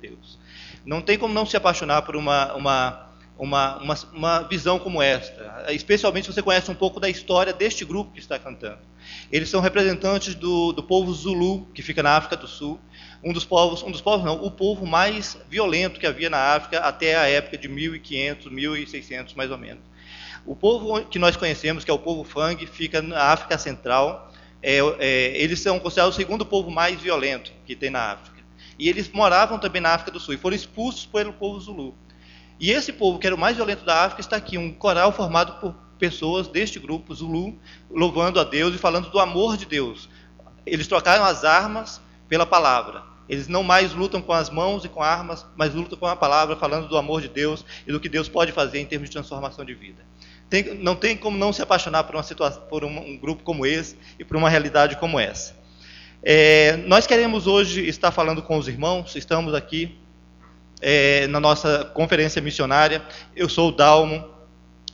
Deus. Não tem como não se apaixonar por uma, uma, uma, uma, uma visão como esta, especialmente se você conhece um pouco da história deste grupo que está cantando. Eles são representantes do, do povo Zulu, que fica na África do Sul, um dos povos, um dos povos não, o povo mais violento que havia na África até a época de 1500, 1600 mais ou menos. O povo que nós conhecemos, que é o povo Fang, fica na África Central. É, é, eles são considerados o segundo povo mais violento que tem na África. E eles moravam também na África do Sul e foram expulsos pelo povo Zulu. E esse povo, que era o mais violento da África, está aqui, um coral formado por pessoas deste grupo Zulu, louvando a Deus e falando do amor de Deus. Eles trocaram as armas pela palavra. Eles não mais lutam com as mãos e com armas, mas lutam com a palavra, falando do amor de Deus e do que Deus pode fazer em termos de transformação de vida. Tem, não tem como não se apaixonar por, uma situação, por um, um, grupo como esse e por uma realidade como essa. É, nós queremos hoje estar falando com os irmãos, estamos aqui é, na nossa conferência missionária. Eu sou o Dalmo,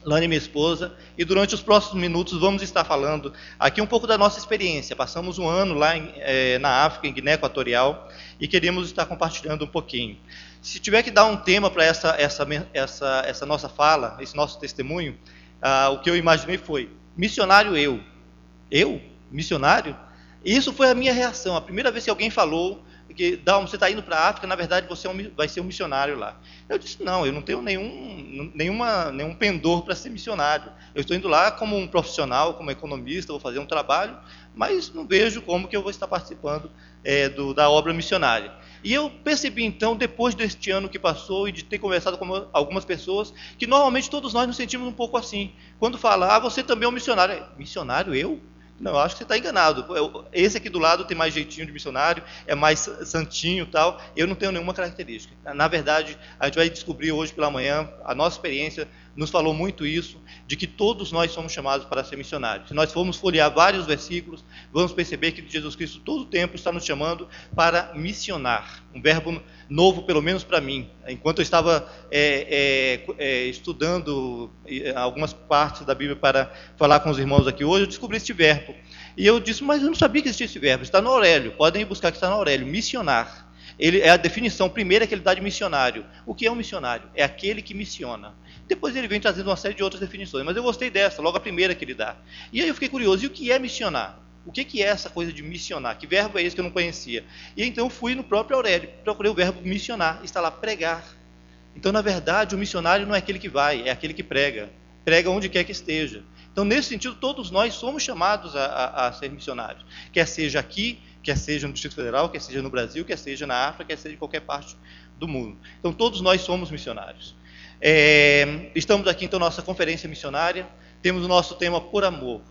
Lani, minha esposa, e durante os próximos minutos vamos estar falando aqui um pouco da nossa experiência. Passamos um ano lá em, é, na África, em Guiné Equatorial, e queríamos estar compartilhando um pouquinho. Se tiver que dar um tema para essa, essa, essa, essa nossa fala, esse nosso testemunho, ah, o que eu imaginei foi: missionário eu. Eu? Missionário? Isso foi a minha reação. A primeira vez que alguém falou que Dalmo, você está indo para a África, na verdade você é um, vai ser um missionário lá. Eu disse, não, eu não tenho nenhum, nenhuma, nenhum pendor para ser missionário. Eu estou indo lá como um profissional, como economista, vou fazer um trabalho, mas não vejo como que eu vou estar participando é, do, da obra missionária. E eu percebi então, depois deste ano que passou e de ter conversado com algumas pessoas, que normalmente todos nós nos sentimos um pouco assim. Quando fala, ah, você também é um missionário. Missionário eu? Não, acho que você está enganado. Esse aqui do lado tem mais jeitinho de missionário, é mais santinho tal. Eu não tenho nenhuma característica. Na verdade, a gente vai descobrir hoje pela manhã, a nossa experiência nos falou muito isso, de que todos nós somos chamados para ser missionários. Se nós formos folhear vários versículos, vamos perceber que Jesus Cristo todo o tempo está nos chamando para missionar. Um verbo novo, pelo menos para mim. Enquanto eu estava é, é, é, estudando algumas partes da Bíblia para falar com os irmãos aqui hoje, eu descobri este verbo. E eu disse, mas eu não sabia que existia esse verbo. Está no Aurélio, podem buscar que está no Aurélio. Missionar. Ele é a definição primeira que ele dá de missionário. O que é um missionário? É aquele que missiona. Depois ele vem trazendo uma série de outras definições, mas eu gostei dessa, logo a primeira que ele dá. E aí eu fiquei curioso, e o que é missionar? O que, é essa coisa de missionar? Que verbo é esse que eu não conhecia? E então fui no próprio Aurélio, procurei o verbo missionar, está lá pregar. Então, na verdade, o missionário não é aquele que vai, é aquele que prega. Prega onde quer que esteja. Então, nesse sentido, todos nós somos chamados a, a, a ser missionários. Quer seja aqui, quer seja no Distrito Federal, quer seja no Brasil, quer seja na África, quer seja em qualquer parte do mundo. Então, todos nós somos missionários. É, estamos aqui, então, na nossa conferência missionária. Temos o nosso tema Por Amor.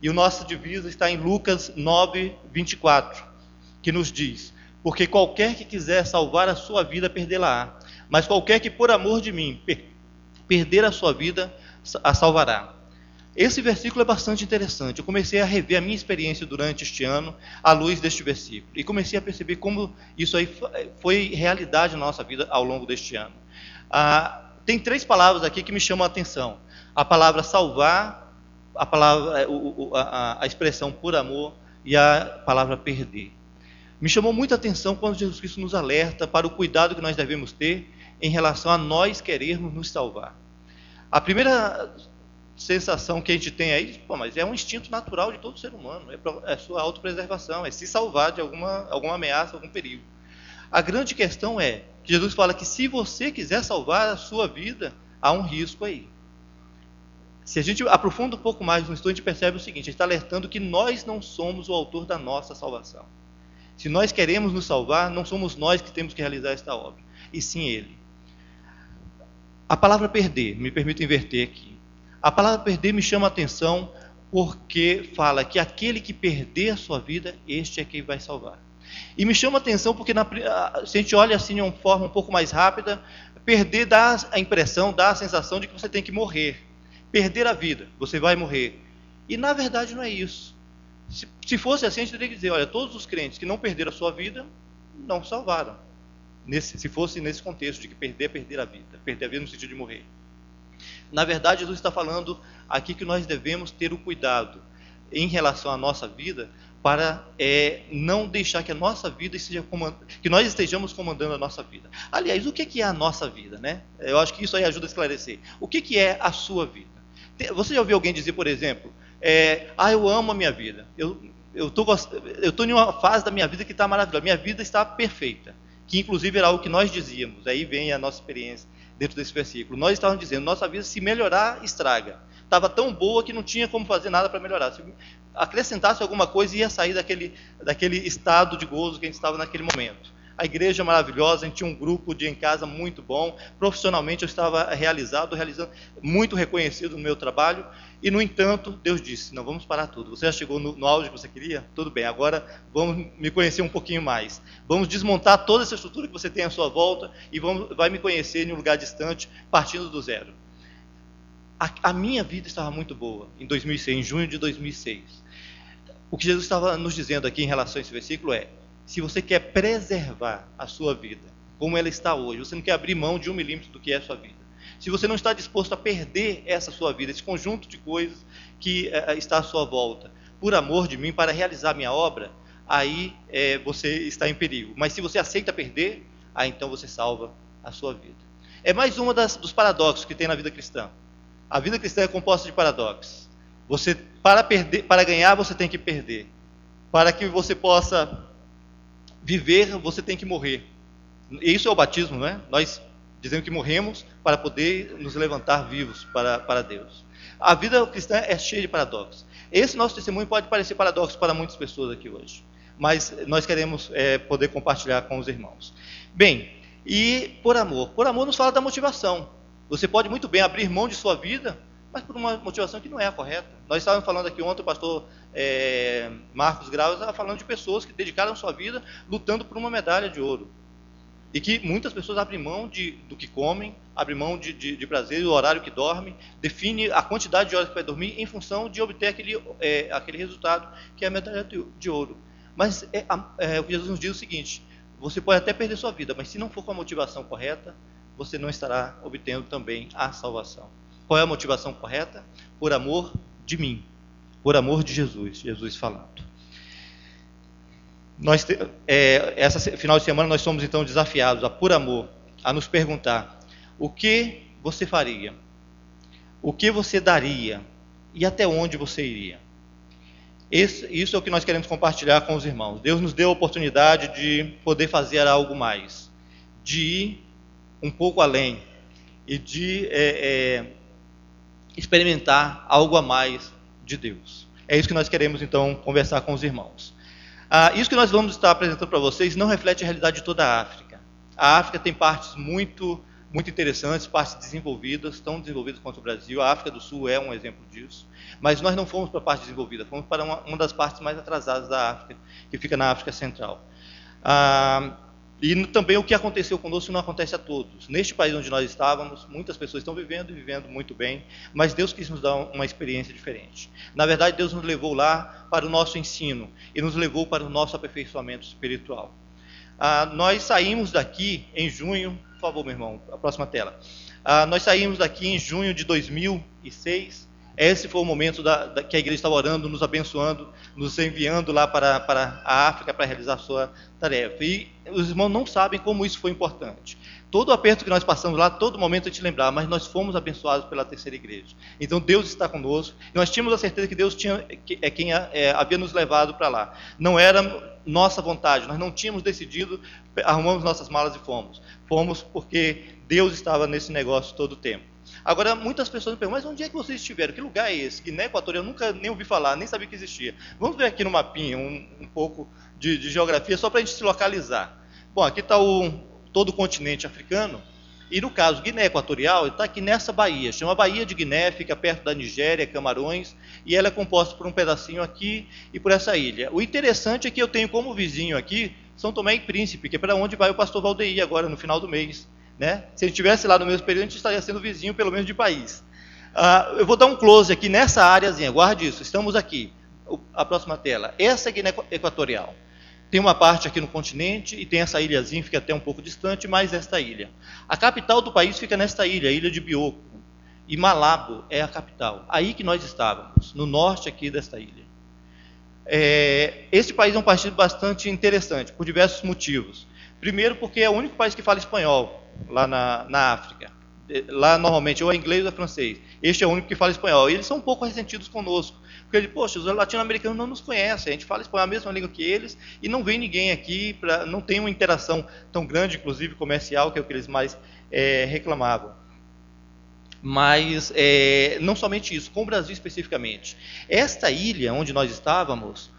E o nosso divisa está em Lucas 9, 24, que nos diz: Porque qualquer que quiser salvar a sua vida, perdê-la-á. Mas qualquer que, por amor de mim, per perder a sua vida, a salvará. Esse versículo é bastante interessante. Eu comecei a rever a minha experiência durante este ano à luz deste versículo. E comecei a perceber como isso aí foi realidade na nossa vida ao longo deste ano. Ah, tem três palavras aqui que me chamam a atenção: a palavra salvar, a palavra, é, a, expressão por amor e a palavra perder. Me chamou muita atenção quando Jesus Cristo nos alerta para o cuidado que nós devemos ter em relação a nós querermos nos salvar. A primeira sensação que a gente tem aí, pô, mas é um instinto natural de todo ser humano, é, é sua autopreservação, é se salvar de alguma, alguma ameaça, algum perigo. A grande questão é que Jesus fala que se você quiser salvar a sua vida, há um risco aí. Se a gente aprofunda um pouco mais no estudo, a gente percebe o seguinte: a gente está alertando que nós não somos o autor da nossa salvação. Se nós queremos nos salvar, não somos nós que temos que realizar esta obra, e sim Ele. A palavra perder, me permito inverter aqui. A palavra perder me chama a atenção porque fala que aquele que perder a sua vida, este é quem vai salvar. E me chama a atenção porque na, se a gente olha assim de uma forma um pouco mais rápida, perder dá a impressão, dá a sensação de que você tem que morrer. Perder a vida, você vai morrer. E na verdade não é isso. Se, se fosse assim, a gente teria que dizer, olha, todos os crentes que não perderam a sua vida, não salvaram. Nesse, se fosse nesse contexto de que perder é perder a vida, perder a vida no sentido de morrer. Na verdade, Jesus está falando aqui que nós devemos ter o cuidado em relação à nossa vida para é, não deixar que a nossa vida esteja que nós estejamos comandando a nossa vida. Aliás, o que é a nossa vida, né? Eu acho que isso aí ajuda a esclarecer. O que é a sua vida? Você já ouviu alguém dizer, por exemplo, é, ah, eu amo a minha vida. Eu eu tô, estou em uma fase da minha vida que está maravilhosa. Minha vida está perfeita. Que inclusive era algo que nós dizíamos. Aí vem a nossa experiência dentro desse versículo. Nós estávamos dizendo, nossa vida se melhorar, estraga. Estava tão boa que não tinha como fazer nada para melhorar. Se acrescentasse alguma coisa, ia sair daquele, daquele estado de gozo que a gente estava naquele momento. A igreja maravilhosa, a gente tinha um grupo de em casa muito bom. Profissionalmente eu estava realizado, realizando, muito reconhecido no meu trabalho. E no entanto, Deus disse: Não, vamos parar tudo. Você já chegou no, no auge que você queria? Tudo bem, agora vamos me conhecer um pouquinho mais. Vamos desmontar toda essa estrutura que você tem à sua volta e vamos, vai me conhecer em um lugar distante, partindo do zero. A, a minha vida estava muito boa em 2006, em junho de 2006. O que Jesus estava nos dizendo aqui em relação a esse versículo é: se você quer preservar a sua vida como ela está hoje, você não quer abrir mão de um milímetro do que é a sua vida. Se você não está disposto a perder essa sua vida, esse conjunto de coisas que é, está à sua volta, por amor de mim, para realizar minha obra, aí é, você está em perigo. Mas se você aceita perder, aí então você salva a sua vida. É mais um dos paradoxos que tem na vida cristã. A vida cristã é composta de paradoxos. Você para perder, para ganhar você tem que perder. Para que você possa viver, você tem que morrer. E isso é o batismo, não é? Nós dizemos que morremos para poder nos levantar vivos para, para Deus. A vida cristã é cheia de paradoxos. Esse nosso testemunho pode parecer paradoxo para muitas pessoas aqui hoje, mas nós queremos é, poder compartilhar com os irmãos. Bem, e por amor. Por amor nos fala da motivação. Você pode muito bem abrir mão de sua vida, mas por uma motivação que não é a correta. Nós estávamos falando aqui ontem, o pastor é, Marcos Graus estava falando de pessoas que dedicaram sua vida lutando por uma medalha de ouro. E que muitas pessoas abrem mão de, do que comem, abrem mão de, de, de prazer, do horário que dorme, define a quantidade de horas que vai dormir em função de obter aquele, é, aquele resultado, que é a medalha de, de ouro. Mas é, é, o que Jesus nos diz é o seguinte: você pode até perder sua vida, mas se não for com a motivação correta, você não estará obtendo também a salvação. Qual é a motivação correta? Por amor de mim, por amor de Jesus, Jesus falando. Nós, é, essa final de semana nós somos então desafiados a, por amor, a nos perguntar o que você faria, o que você daria e até onde você iria. Esse, isso é o que nós queremos compartilhar com os irmãos. Deus nos deu a oportunidade de poder fazer algo mais, de ir um pouco além e de é, é, experimentar algo a mais de Deus. É isso que nós queremos então conversar com os irmãos. Ah, isso que nós vamos estar apresentando para vocês não reflete a realidade de toda a África. A África tem partes muito, muito interessantes, partes desenvolvidas, tão desenvolvidas quanto o Brasil. A África do Sul é um exemplo disso. Mas nós não fomos para a parte desenvolvida, fomos para uma, uma das partes mais atrasadas da África, que fica na África Central. Ah, e também o que aconteceu conosco não acontece a todos. Neste país onde nós estávamos, muitas pessoas estão vivendo e vivendo muito bem, mas Deus quis nos dar uma experiência diferente. Na verdade, Deus nos levou lá para o nosso ensino e nos levou para o nosso aperfeiçoamento espiritual. Ah, nós saímos daqui em junho, por favor, meu irmão, a próxima tela. Ah, nós saímos daqui em junho de 2006 esse foi o momento da, da, que a igreja estava orando, nos abençoando, nos enviando lá para, para a África para realizar a sua tarefa. E os irmãos não sabem como isso foi importante. Todo o aperto que nós passamos lá, todo momento a gente lembrava, mas nós fomos abençoados pela terceira igreja. Então Deus está conosco. Nós tínhamos a certeza que Deus tinha, que, é quem é, havia nos levado para lá. Não era nossa vontade, nós não tínhamos decidido, arrumamos nossas malas e fomos. Fomos porque Deus estava nesse negócio todo o tempo. Agora, muitas pessoas me perguntam, mas onde é que vocês estiveram? Que lugar é esse? Guiné Equatorial, eu nunca nem ouvi falar, nem sabia que existia. Vamos ver aqui no mapinha um, um pouco de, de, geografia, só para a gente se localizar. Bom, aqui está todo o continente africano, e no caso, Guiné Equatorial está aqui nessa baía, chama Baía de Guiné, fica perto da Nigéria, Camarões, e ela é composta por um pedacinho aqui e por essa ilha. O interessante é que eu tenho como vizinho aqui São Tomé e Príncipe, que é para onde vai o pastor Valdeir agora, no final do mês. Né? Se a gente estivesse lá no mesmo período, a gente estaria sendo vizinho, pelo menos de país. Uh, eu vou dar um close aqui nessa áreazinha, guarde isso, estamos aqui. A próxima tela. Essa é Guiné Equatorial. Tem uma parte aqui no continente e tem essa ilhazinha, fica até um pouco distante, mais esta ilha. A capital do país fica nesta ilha, a ilha de Bioko. E Malabo é a capital. Aí que nós estávamos, no norte aqui desta ilha. É, esse país é um país bastante interessante, por diversos motivos. Primeiro, porque é o único país que fala espanhol lá na, na África. Lá, normalmente, ou é inglês ou é francês. Este é o único que fala espanhol. E eles são um pouco ressentidos conosco. Porque, ele, poxa, os latino-americanos não nos conhecem, a gente fala espanhol a mesma língua que eles, e não vem ninguém aqui, pra, não tem uma interação tão grande, inclusive comercial, que é o que eles mais é, reclamavam. Mas é, não somente isso, com o Brasil especificamente. Esta ilha onde nós estávamos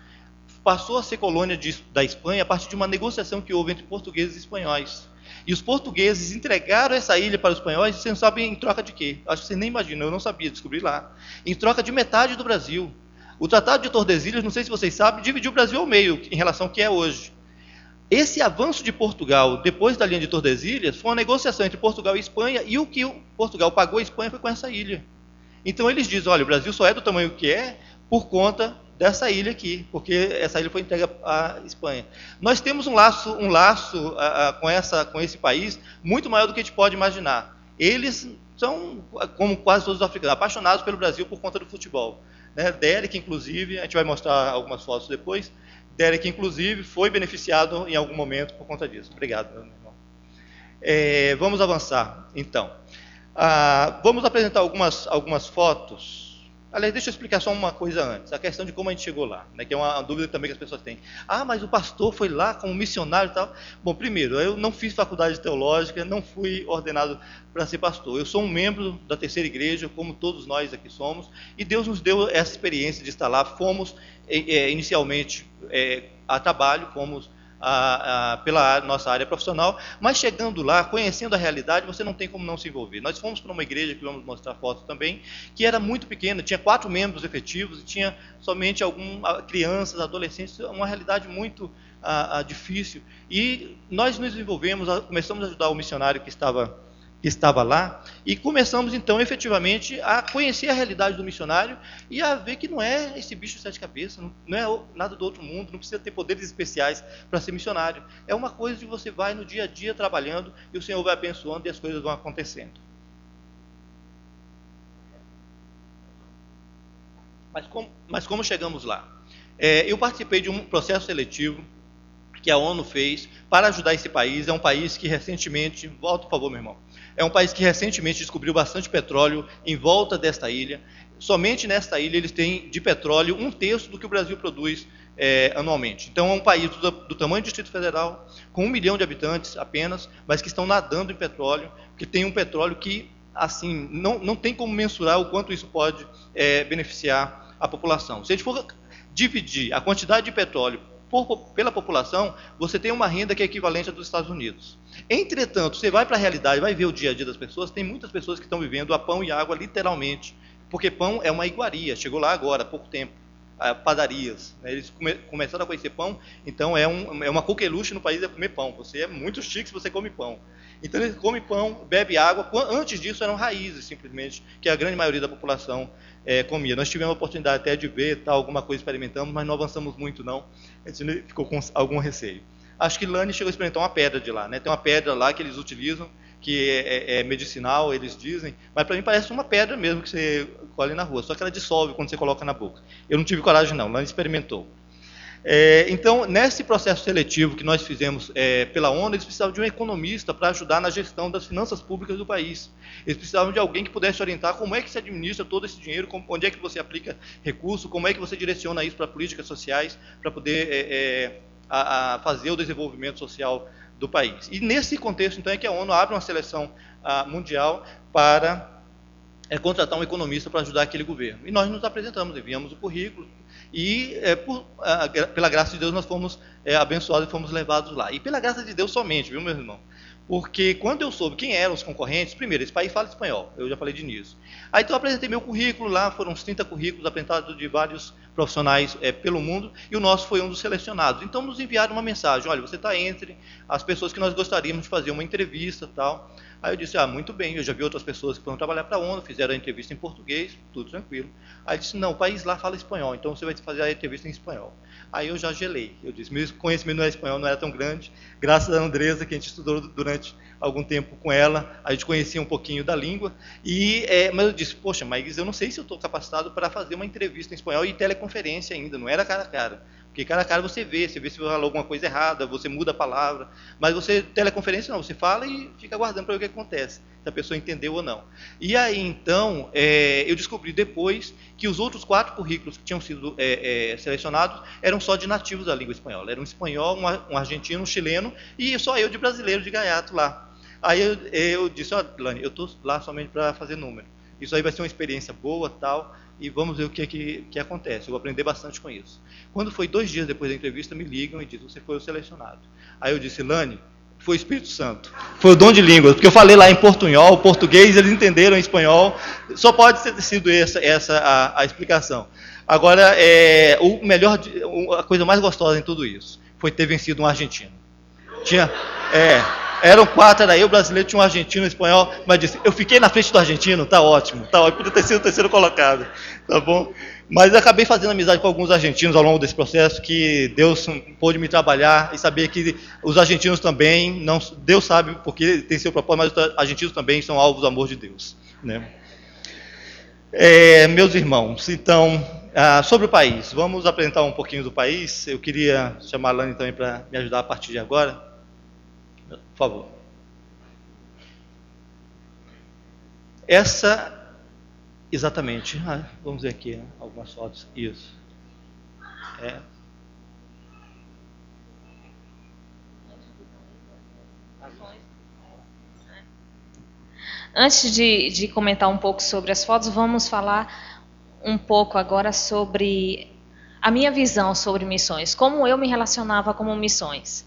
passou a ser colônia de, da Espanha a partir de uma negociação que houve entre portugueses e espanhóis. E os portugueses entregaram essa ilha para os espanhóis, você não sabe em troca de quê? Acho que você nem imagina, eu não sabia, descobri lá. Em troca de metade do Brasil. O Tratado de Tordesilhas, não sei se vocês sabem, dividiu o Brasil ao meio em relação ao que é hoje. Esse avanço de Portugal depois da linha de Tordesilhas foi uma negociação entre Portugal e Espanha e o que Portugal pagou à Espanha foi com essa ilha. Então eles dizem, olha, o Brasil só é do tamanho que é por conta dessa ilha aqui, porque essa ilha foi entregue à Espanha. Nós temos um laço, um laço com, essa, com esse país muito maior do que a gente pode imaginar. Eles são, como quase todos os africanos, apaixonados pelo Brasil por conta do futebol. Né? Derek, inclusive, a gente vai mostrar algumas fotos depois, Derek, inclusive, foi beneficiado em algum momento por conta disso. Obrigado, meu irmão. É, vamos avançar, então. Ah, vamos apresentar algumas, algumas fotos. Aliás, deixa eu explicar só uma coisa antes, a questão de como a gente chegou lá, né, que é uma dúvida também que as pessoas têm. Ah, mas o pastor foi lá como missionário e tal. Bom, primeiro, eu não fiz faculdade teológica, não fui ordenado para ser pastor. Eu sou um membro da terceira igreja, como todos nós aqui somos, e Deus nos deu essa experiência de estar lá. Fomos é, inicialmente é, a trabalho, fomos a, a, pela nossa área profissional, mas chegando lá, conhecendo a realidade, você não tem como não se envolver. Nós fomos para uma igreja, que vamos mostrar fotos também, que era muito pequena, tinha quatro membros efetivos e tinha somente algumas crianças, adolescentes, uma realidade muito difícil. E nós nos envolvemos, começamos a ajudar o missionário que estava estava lá, e começamos então efetivamente a conhecer a realidade do missionário e a ver que não é esse bicho de sete cabeças, não é nada do outro mundo, não precisa ter poderes especiais para ser missionário. É uma coisa que você vai no dia a dia trabalhando e o Senhor vai abençoando e as coisas vão acontecendo. Mas como, mas como chegamos lá? É, eu participei de um processo seletivo que a ONU fez para ajudar esse país. É um país que recentemente, volta por favor, meu irmão. É um país que recentemente descobriu bastante petróleo em volta desta ilha. Somente nesta ilha eles têm de petróleo um terço do que o Brasil produz é, anualmente. Então é um país do, do, tamanho do Distrito Federal, com um milhão de habitantes apenas, mas que estão nadando em petróleo, que tem um petróleo que assim não, não tem como mensurar o quanto isso pode é, beneficiar a população. Se a gente for dividir a quantidade de petróleo por, pela população, você tem uma renda que é equivalente à dos Estados Unidos. Entretanto, você vai para a realidade, vai ver o dia a dia das pessoas, tem muitas pessoas que estão vivendo a pão e água literalmente, porque pão é uma iguaria, chegou lá agora, há pouco tempo, padarias, né? eles come, começaram a conhecer pão, então é, um, é uma coqueluche no país é comer pão, você é muito chique se você come pão. Então eles comem pão, bebe água, antes disso eram raízes simplesmente, que a grande maioria da população é, comia. Nós tivemos a oportunidade até de ver tal, alguma coisa experimentamos, mas não avançamos muito não, a gente ficou com algum receio. Acho que Lani chegou a experimentar uma pedra de lá, né? Tem uma pedra lá que eles utilizam, que é, é, é medicinal, eles dizem, mas para mim parece uma pedra mesmo que você colhe na rua, só que ela dissolve quando você coloca na boca. Eu não tive coragem não, Lani experimentou. É, então, nesse processo seletivo que nós fizemos é, pela ONU, eles precisavam de um economista para ajudar na gestão das finanças públicas do país. Eles precisavam de alguém que pudesse orientar como é que se administra todo esse dinheiro, como, onde é que você aplica recurso, como é que você direciona isso para políticas sociais, para poder é, é, a, a fazer o desenvolvimento social do país. E nesse contexto, então, é que a ONU abre uma seleção a, mundial para é, contratar um economista para ajudar aquele governo. E nós nos apresentamos, enviamos o currículo, e é, por, a, pela graça de Deus nós fomos é, abençoados e fomos levados lá. E pela graça de Deus somente, viu, meu irmão? Porque quando eu soube quem eram os concorrentes, primeiro, esse país fala espanhol, eu já falei de início. Aí então eu apresentei meu currículo lá, foram uns 30 currículos apresentados de vários profissionais é, pelo mundo, e o nosso foi um dos selecionados. Então nos enviaram uma mensagem, olha, você está entre as pessoas que nós gostaríamos de fazer uma entrevista tal. Aí eu disse, ah, muito bem, eu já vi outras pessoas que foram trabalhar para a ONU, fizeram a entrevista em português, tudo tranquilo. Aí disse, não, o país lá fala espanhol, então você vai fazer a entrevista em espanhol. Aí eu já gelei. Eu disse, meu conhecimento no espanhol não era tão grande, graças a Andresa, que a gente estudou durante algum tempo com ela, a gente conhecia um pouquinho da língua. E, é, mas eu disse, poxa, mas eu não sei se eu estou capacitado para fazer uma entrevista em espanhol e teleconferência ainda, não era cara a cara. Porque cara a cara você vê, você vê se falou alguma coisa errada, você muda a palavra. Mas você, teleconferência não, você fala e fica aguardando para ver o que acontece, se a pessoa entendeu ou não. E aí então, é, eu descobri depois que os outros quatro currículos que tinham sido é, é, selecionados eram só de nativos da língua espanhola. Era um espanhol, um, um argentino, um chileno e só eu de brasileiro, de gaiato lá. Aí eu, eu disse, ó, oh, Lani, eu estou lá somente para fazer número. Isso aí vai ser uma experiência boa, tal e vamos ver o que, que, que, acontece. Eu vou aprender bastante com isso. Quando foi dois dias depois da entrevista, me ligam e dizem, você foi o selecionado. Aí eu disse, Lani, foi o Espírito Santo. Foi o dom de línguas, porque eu falei lá em portunhol, português, eles entenderam em espanhol. Só pode ter sido essa, essa a, a explicação. Agora, é, o melhor, a coisa mais gostosa em tudo isso foi ter vencido um argentino. Tinha, é, eram quatro, era eu, brasileiro, tinha um argentino, um espanhol, mas disse, eu fiquei na frente do argentino, tá ótimo, tá ótimo, podia ter sido o terceiro colocado, tá bom? Mas acabei fazendo amizade com alguns argentinos ao longo desse processo, que Deus pôde me trabalhar e saber que os argentinos também, não, Deus sabe porque tem seu propósito, mas os argentinos também são alvos do amor de Deus. Né? É, meus irmãos, então, ah, sobre o país, vamos apresentar um pouquinho do país. Eu queria chamar a Lani também para me ajudar a partir de agora. Por favor. Essa, exatamente. Ah, vamos ver aqui né, algumas fotos. Isso. É. Antes de, de comentar um pouco sobre as fotos, vamos falar um pouco agora sobre a minha visão sobre missões, como eu me relacionava com missões.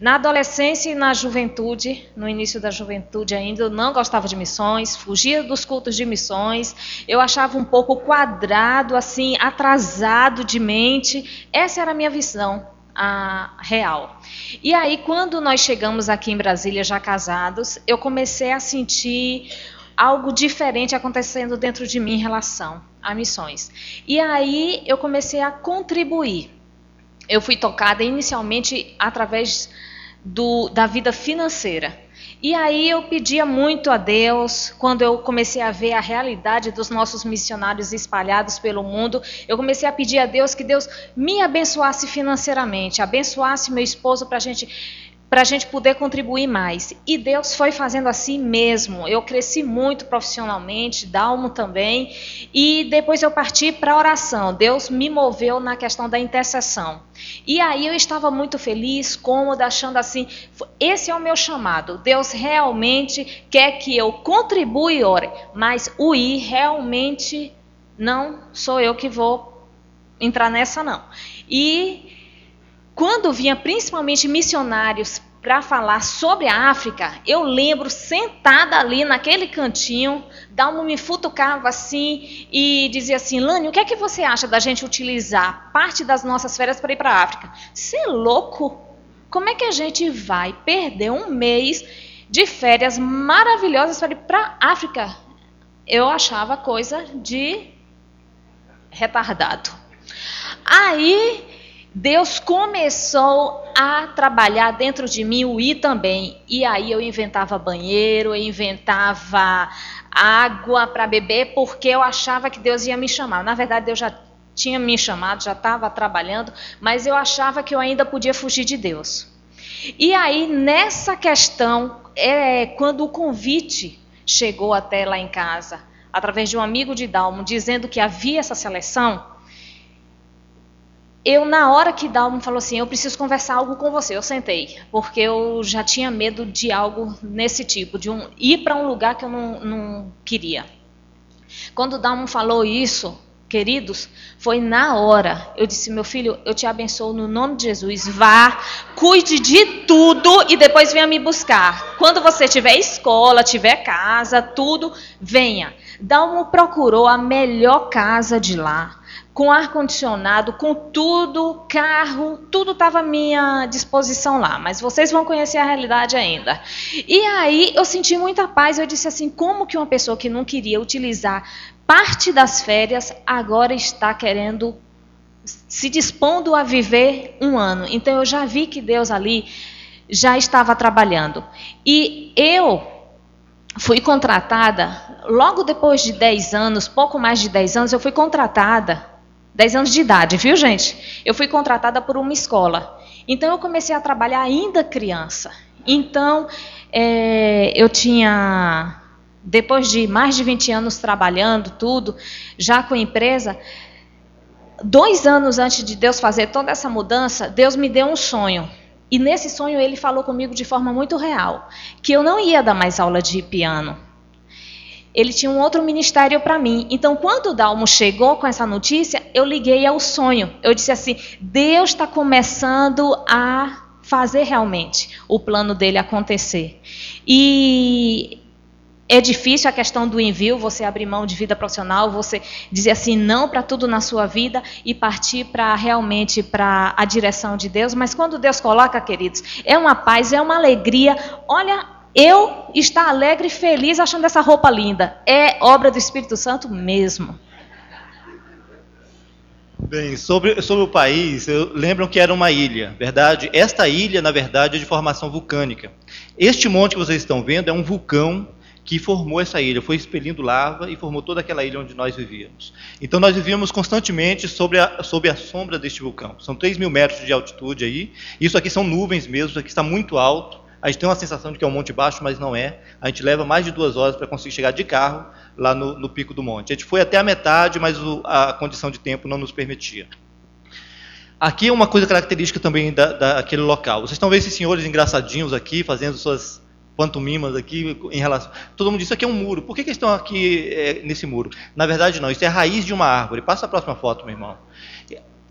Na adolescência e na juventude, no início da juventude ainda, eu não gostava de missões, fugia dos cultos de missões, eu achava um pouco quadrado, assim, atrasado de mente. Essa era a minha visão a real. E aí, quando nós chegamos aqui em Brasília já casados, eu comecei a sentir algo diferente acontecendo dentro de mim em relação a missões. E aí eu comecei a contribuir. Eu fui tocada inicialmente através do, da vida financeira. E aí eu pedia muito a Deus, quando eu comecei a ver a realidade dos nossos missionários espalhados pelo mundo, eu comecei a pedir a Deus que Deus me abençoasse financeiramente, abençoasse meu esposo para a gente para a gente poder contribuir mais. E Deus foi fazendo assim mesmo. Eu cresci muito profissionalmente, Dalmo também, e depois eu parti para a oração. Deus me moveu na questão da intercessão. E aí eu estava muito feliz, cômoda, achando assim, esse é o meu chamado. Deus realmente quer que eu contribua e ore, mas o ir realmente não sou eu que vou entrar nessa não. E quando vinha principalmente missionários para falar sobre a África, eu lembro sentada ali naquele cantinho, Dalmo me futucava assim e dizia assim: Lani, o que é que você acha da gente utilizar parte das nossas férias para ir para a África? Você é louco? Como é que a gente vai perder um mês de férias maravilhosas para ir para a África? Eu achava coisa de retardado. Aí Deus começou a trabalhar dentro de mim o ir também. E aí eu inventava banheiro, eu inventava água para beber, porque eu achava que Deus ia me chamar. Na verdade, Deus já tinha me chamado, já estava trabalhando, mas eu achava que eu ainda podia fugir de Deus. E aí, nessa questão, é quando o convite chegou até lá em casa, através de um amigo de Dalmo, dizendo que havia essa seleção, eu, na hora que Dalmo falou assim, eu preciso conversar algo com você, eu sentei, porque eu já tinha medo de algo nesse tipo, de um, ir para um lugar que eu não, não queria. Quando Dalmo falou isso, queridos, foi na hora. Eu disse, meu filho, eu te abençoo no nome de Jesus. Vá, cuide de tudo e depois venha me buscar. Quando você tiver escola, tiver casa, tudo, venha. Dalmo procurou a melhor casa de lá com ar-condicionado, com tudo, carro, tudo estava à minha disposição lá, mas vocês vão conhecer a realidade ainda. E aí eu senti muita paz, eu disse assim, como que uma pessoa que não queria utilizar parte das férias agora está querendo se dispondo a viver um ano. Então eu já vi que Deus ali já estava trabalhando. E eu fui contratada, logo depois de 10 anos, pouco mais de 10 anos, eu fui contratada, 10 anos de idade, viu gente? Eu fui contratada por uma escola. Então eu comecei a trabalhar ainda criança. Então é, eu tinha, depois de mais de 20 anos trabalhando, tudo, já com a empresa, dois anos antes de Deus fazer toda essa mudança, Deus me deu um sonho. E nesse sonho ele falou comigo de forma muito real, que eu não ia dar mais aula de piano. Ele tinha um outro ministério para mim. Então, quando o Dalmo chegou com essa notícia, eu liguei ao sonho. Eu disse assim: Deus está começando a fazer realmente o plano dele acontecer. E é difícil a questão do envio, você abrir mão de vida profissional, você dizer assim não para tudo na sua vida e partir para realmente para a direção de Deus. Mas quando Deus coloca, queridos, é uma paz, é uma alegria. Olha, eu estar alegre e feliz achando essa roupa linda. É obra do Espírito Santo mesmo. Bem, sobre, sobre o país, lembram que era uma ilha, verdade? Esta ilha, na verdade, é de formação vulcânica. Este monte que vocês estão vendo é um vulcão que formou essa ilha, foi expelindo lava e formou toda aquela ilha onde nós vivíamos. Então nós vivíamos constantemente sobre a, sob a sombra deste vulcão. São 3 mil metros de altitude aí. Isso aqui são nuvens mesmo, isso aqui está muito alto. A gente tem uma sensação de que é um monte baixo, mas não é. A gente leva mais de duas horas para conseguir chegar de carro lá no, no, pico do monte. A gente foi até a metade, mas o, a condição de tempo não nos permitia. Aqui é uma coisa característica também da, daquele local. Vocês estão vendo esses senhores engraçadinhos aqui, fazendo suas pantomimas aqui em relação. Todo mundo diz isso aqui é um muro. Por que, que estão aqui é, nesse muro? Na verdade, não. Isso é a raiz de uma árvore. Passa a próxima foto, meu irmão.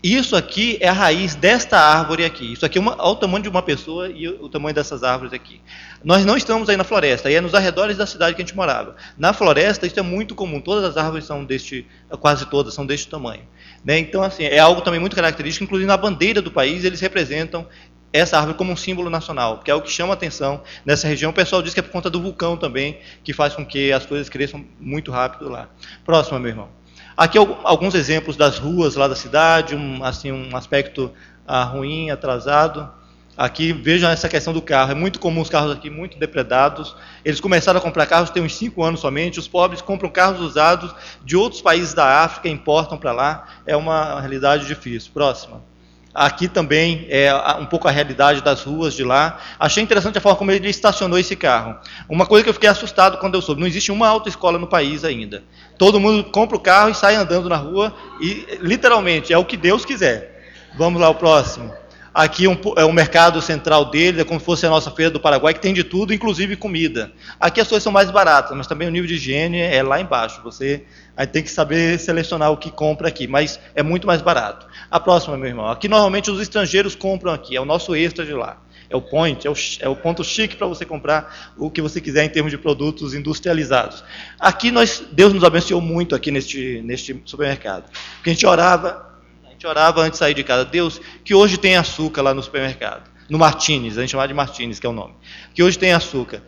Isso aqui é a raiz desta árvore aqui. Isso aqui é uma, o tamanho de uma pessoa e o, tamanho dessas árvores aqui. Nós não estamos aí na floresta, aí é nos arredores da cidade que a gente morava. Na floresta, isso é muito comum. Todas as árvores são deste, quase todas são deste tamanho. Né? Então, assim, é algo também muito característico. Inclusive na bandeira do país, eles representam essa árvore como um símbolo nacional, que é o que chama atenção nessa região. O pessoal diz que é por conta do vulcão também, que faz com que as coisas cresçam muito rápido lá. Próxima, meu irmão. Aqui alguns exemplos das ruas lá da cidade, um, assim, um aspecto ah, ruim, atrasado. Aqui vejam essa questão do carro. É muito comum os carros aqui muito depredados. Eles começaram a comprar carros tem uns 5 anos somente. Os pobres compram carros usados de outros países da África, importam para lá. É uma realidade difícil. Próxima. Aqui também é um pouco a realidade das ruas de lá. Achei interessante a forma como ele estacionou esse carro. Uma coisa que eu fiquei assustado quando eu soube: não existe uma autoescola no país ainda. Todo mundo compra o carro e sai andando na rua e, literalmente, é o que Deus quiser. Vamos lá, o próximo. Aqui um, é o mercado central dele, é como se fosse a nossa feira do Paraguai, que tem de tudo, inclusive comida. Aqui as coisas são mais baratas, mas também o nível de higiene é lá embaixo. Você aí tem que saber selecionar o que compra aqui, mas é muito mais barato. A próxima, meu irmão. Aqui normalmente os estrangeiros compram aqui, é o nosso extra de lá. É o point, é o, é o ponto chique para você comprar o que você quiser em termos de produtos industrializados. Aqui nós, Deus nos abençoou muito aqui neste, neste supermercado. Porque a gente orava, gente orava antes de sair de casa, Deus, que hoje tem açúcar lá no supermercado. No Martins, a gente chamava de Martins, que é o nome. Que hoje tem açúcar.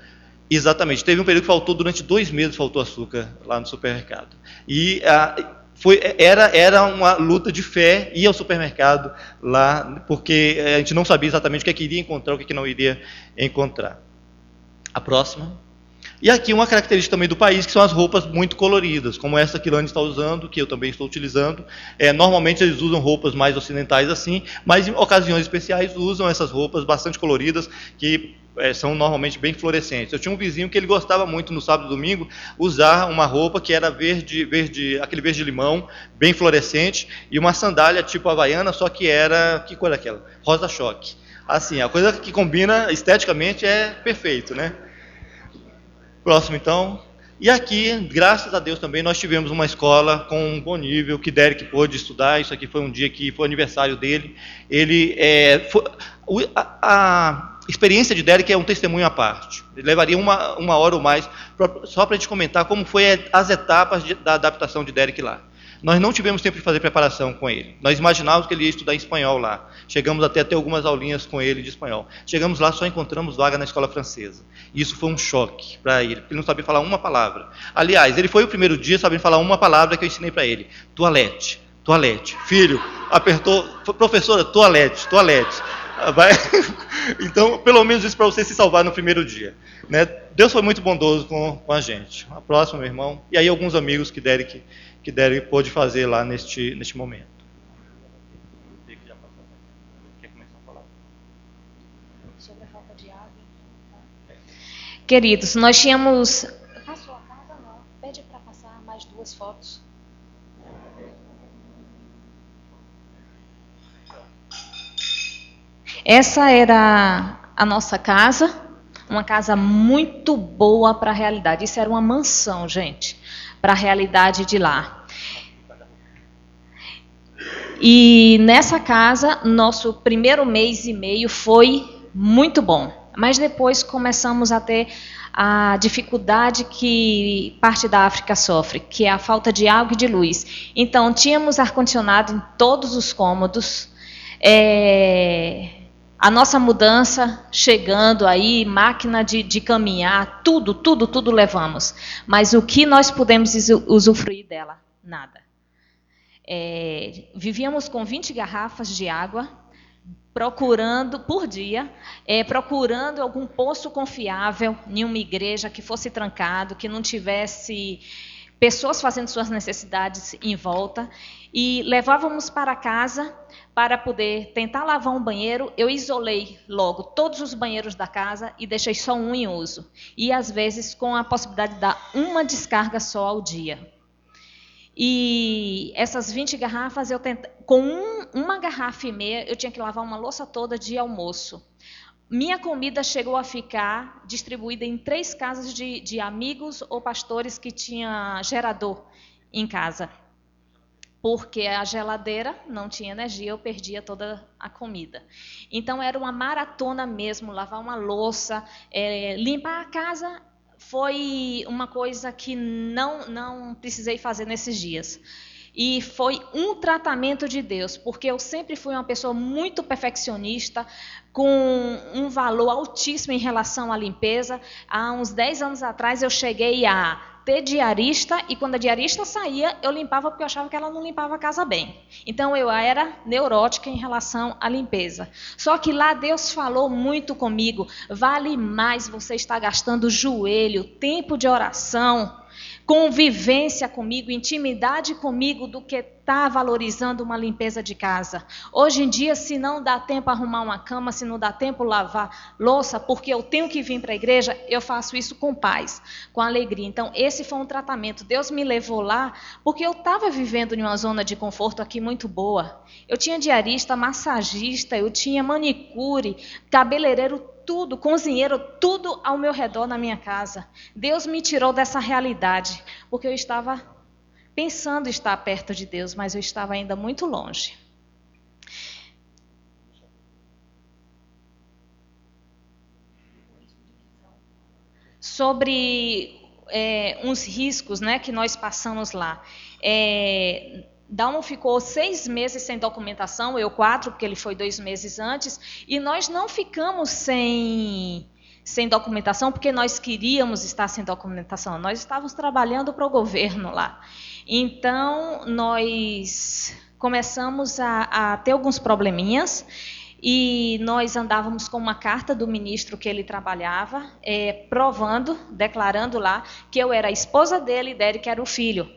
Exatamente. Teve um período que faltou, durante dois meses faltou açúcar lá no supermercado. E a, ah, foi, era, era uma luta de fé ir ao supermercado lá, porque a gente não sabia exatamente o que, é que iria encontrar, o que, é que não iria encontrar. A próxima. E aqui uma característica também do país, que são as roupas muito coloridas, como essa que Lani está usando, que eu também estou utilizando. É, normalmente eles usam roupas mais ocidentais assim, mas em ocasiões especiais usam essas roupas bastante coloridas, que é, são normalmente bem fluorescentes. Eu tinha um vizinho que ele gostava muito no sábado e domingo usar uma roupa que era verde, verde, aquele verde limão, bem fluorescente, e uma sandália tipo havaiana, só que era que cor é aquela? Rosa choque. Assim, a coisa que combina esteticamente é perfeito, né? Próximo, então. E aqui, graças a Deus também, nós tivemos uma escola com um bom nível, que Derek pôde estudar. Isso aqui foi um dia que foi aniversário dele. Ele é, foi, a, a, experiência de Derek é um testemunho à parte. Ele levaria uma, uma hora ou mais pra, só para a gente comentar como foi as etapas de, da adaptação de Derek lá. Nós não tivemos tempo de fazer preparação com ele. Nós imaginávamos que ele ia estudar espanhol lá. Chegamos até a ter algumas aulinhas com ele de espanhol. Chegamos lá, só encontramos vaga na escola francesa. Isso foi um choque para ele, porque ele não sabia falar uma palavra. Aliás, ele foi o primeiro dia sabendo falar uma palavra que eu ensinei para ele: toalete. toalete. Filho, apertou, professora, toalete, toalete. Ah. Então, pelo menos isso para você se salvar no primeiro dia. Né? Deus foi muito bondoso com, com a gente. A próxima, meu irmão. E aí alguns amigos que Derek, que Derek pôde fazer lá neste, neste momento. Queridos, nós tínhamos. Passou a casa? Não. Pede para passar mais duas fotos. Essa era a nossa casa, uma casa muito boa para a realidade. Isso era uma mansão, gente, para a realidade de lá. E nessa casa, nosso primeiro mês e meio foi muito bom. Mas depois começamos a ter a dificuldade que parte da África sofre, que é a falta de água e de luz. Então, tínhamos ar-condicionado em todos os cômodos. É, a nossa mudança chegando aí, máquina de, de, caminhar, tudo, tudo, tudo levamos. Mas o que nós pudemos usufruir dela? Nada. É, vivíamos com 20 garrafas de água, procurando, por dia, é, procurando algum poço confiável em uma igreja que fosse trancado, que não tivesse pessoas fazendo suas necessidades em volta. E levávamos para casa para poder tentar lavar um banheiro, eu isolei logo todos os banheiros da casa e deixei só um em uso. E às vezes com a possibilidade de dar uma descarga só ao dia. E essas 20 garrafas, eu com um, uma garrafa e meia, eu tinha que lavar uma louça toda de almoço. Minha comida chegou a ficar distribuída em três casas de, de amigos ou pastores que tinha gerador em casa porque a geladeira não tinha energia, eu perdia toda a comida. Então era uma maratona mesmo, lavar uma louça, é, limpar a casa foi uma coisa que não não precisei fazer nesses dias. E foi um tratamento de Deus, porque eu sempre fui uma pessoa muito perfeccionista, com um valor altíssimo em relação à limpeza. Há uns 10 anos atrás eu cheguei a ter diarista e quando a diarista saía, eu limpava porque eu achava que ela não limpava a casa bem. Então eu era neurótica em relação à limpeza. Só que lá Deus falou muito comigo. Vale mais você estar gastando joelho, tempo de oração, convivência comigo, intimidade comigo, do que estar tá valorizando uma limpeza de casa. Hoje em dia, se não dá tempo arrumar uma cama, se não dá tempo lavar louça, porque eu tenho que vir para a igreja, eu faço isso com paz, com alegria. Então, esse foi um tratamento. Deus me levou lá porque eu estava vivendo em uma zona de conforto aqui muito boa. Eu tinha diarista, massagista, eu tinha manicure, cabeleireiro tudo, cozinheiro, tudo ao meu redor na minha casa. Deus me tirou dessa realidade, porque eu estava pensando estar perto de Deus, mas eu estava ainda muito longe. Sobre é, uns riscos né, que nós passamos lá. É, Dalmo ficou seis meses sem documentação, eu quatro, porque ele foi dois meses antes, e nós não ficamos sem, sem documentação porque nós queríamos estar sem documentação, nós estávamos trabalhando para o governo lá. Então, nós começamos a, a ter alguns probleminhas, e nós andávamos com uma carta do ministro que ele trabalhava, é, provando, declarando lá que eu era a esposa dele e Derek era o filho.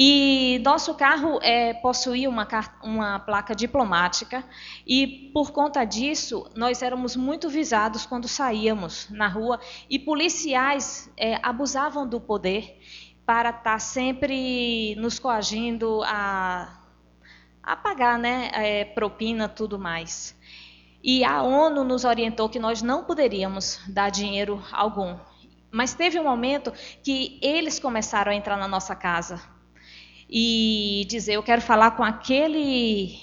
E nosso carro é, possuía uma, uma, placa diplomática e, por conta disso, nós éramos muito visados quando saíamos na rua e policiais é, abusavam do poder para estar tá sempre nos coagindo a, a pagar né, é, propina tudo mais. E a ONU nos orientou que nós não poderíamos dar dinheiro algum. Mas teve um momento que eles começaram a entrar na nossa casa e dizer: Eu quero falar com aquele,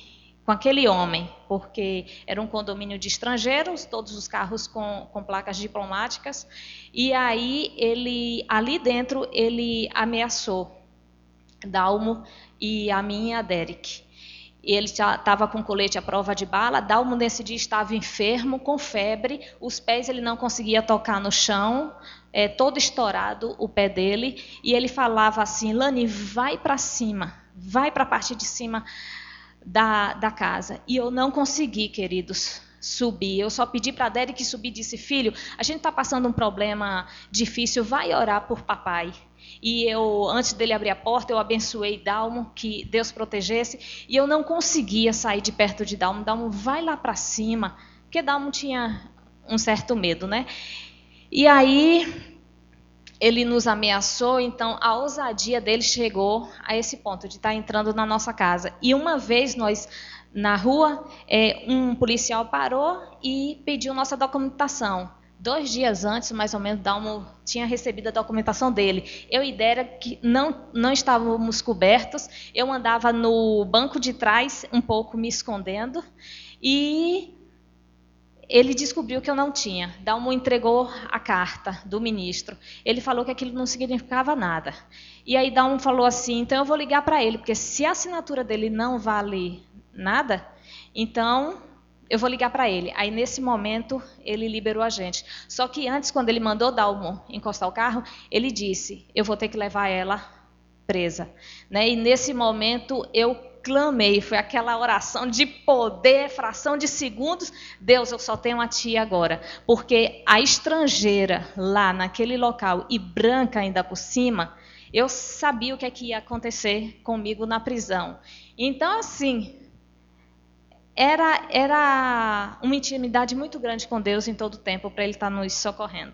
com aquele homem, porque era um condomínio de estrangeiros, todos os carros com, com placas diplomáticas. E aí, ele, ali dentro, ele ameaçou Dalmo e a minha Derek. Ele estava com colete à prova de bala. Dalmo nesse dia estava enfermo, com febre. Os pés ele não conseguia tocar no chão é, todo estourado o pé dele, e ele falava assim: Lani, vai para cima, vai para a parte de cima da, da casa. E eu não consegui, queridos, subir. Eu só pedi para Derek subir e disse: Filho, a gente está passando um problema difícil, vai orar por papai. E eu, antes dele abrir a porta, eu abençoei Dalmo, que Deus protegesse. E eu não conseguia sair de perto de Dalmo. Dalmo, vai lá para cima. Porque Dalmo tinha um certo medo, né? E aí ele nos ameaçou, então a ousadia dele chegou a esse ponto de estar tá entrando na nossa casa. E uma vez nós na rua, é, um policial parou e pediu nossa documentação. Dois dias antes, mais ou menos, Dalmo tinha recebido a documentação dele. Eu e Derek não, não estávamos cobertos. Eu andava no banco de trás, um pouco me escondendo. E ele descobriu que eu não tinha. Dalmo entregou a carta do ministro. Ele falou que aquilo não significava nada. E aí Dalmo falou assim: então eu vou ligar para ele, porque se a assinatura dele não vale nada, então eu vou ligar para ele. Aí nesse momento ele liberou a gente. Só que antes, quando ele mandou Dalmo encostar o carro, ele disse: eu vou ter que levar ela presa. Né? E nesse momento eu clamei, foi aquela oração de poder, fração de segundos. Deus, eu só tenho a ti agora. Porque a estrangeira lá naquele local e branca ainda por cima, eu sabia o que, é que ia acontecer comigo na prisão. Então, assim, era, era uma intimidade muito grande com Deus em todo o tempo para Ele estar nos socorrendo.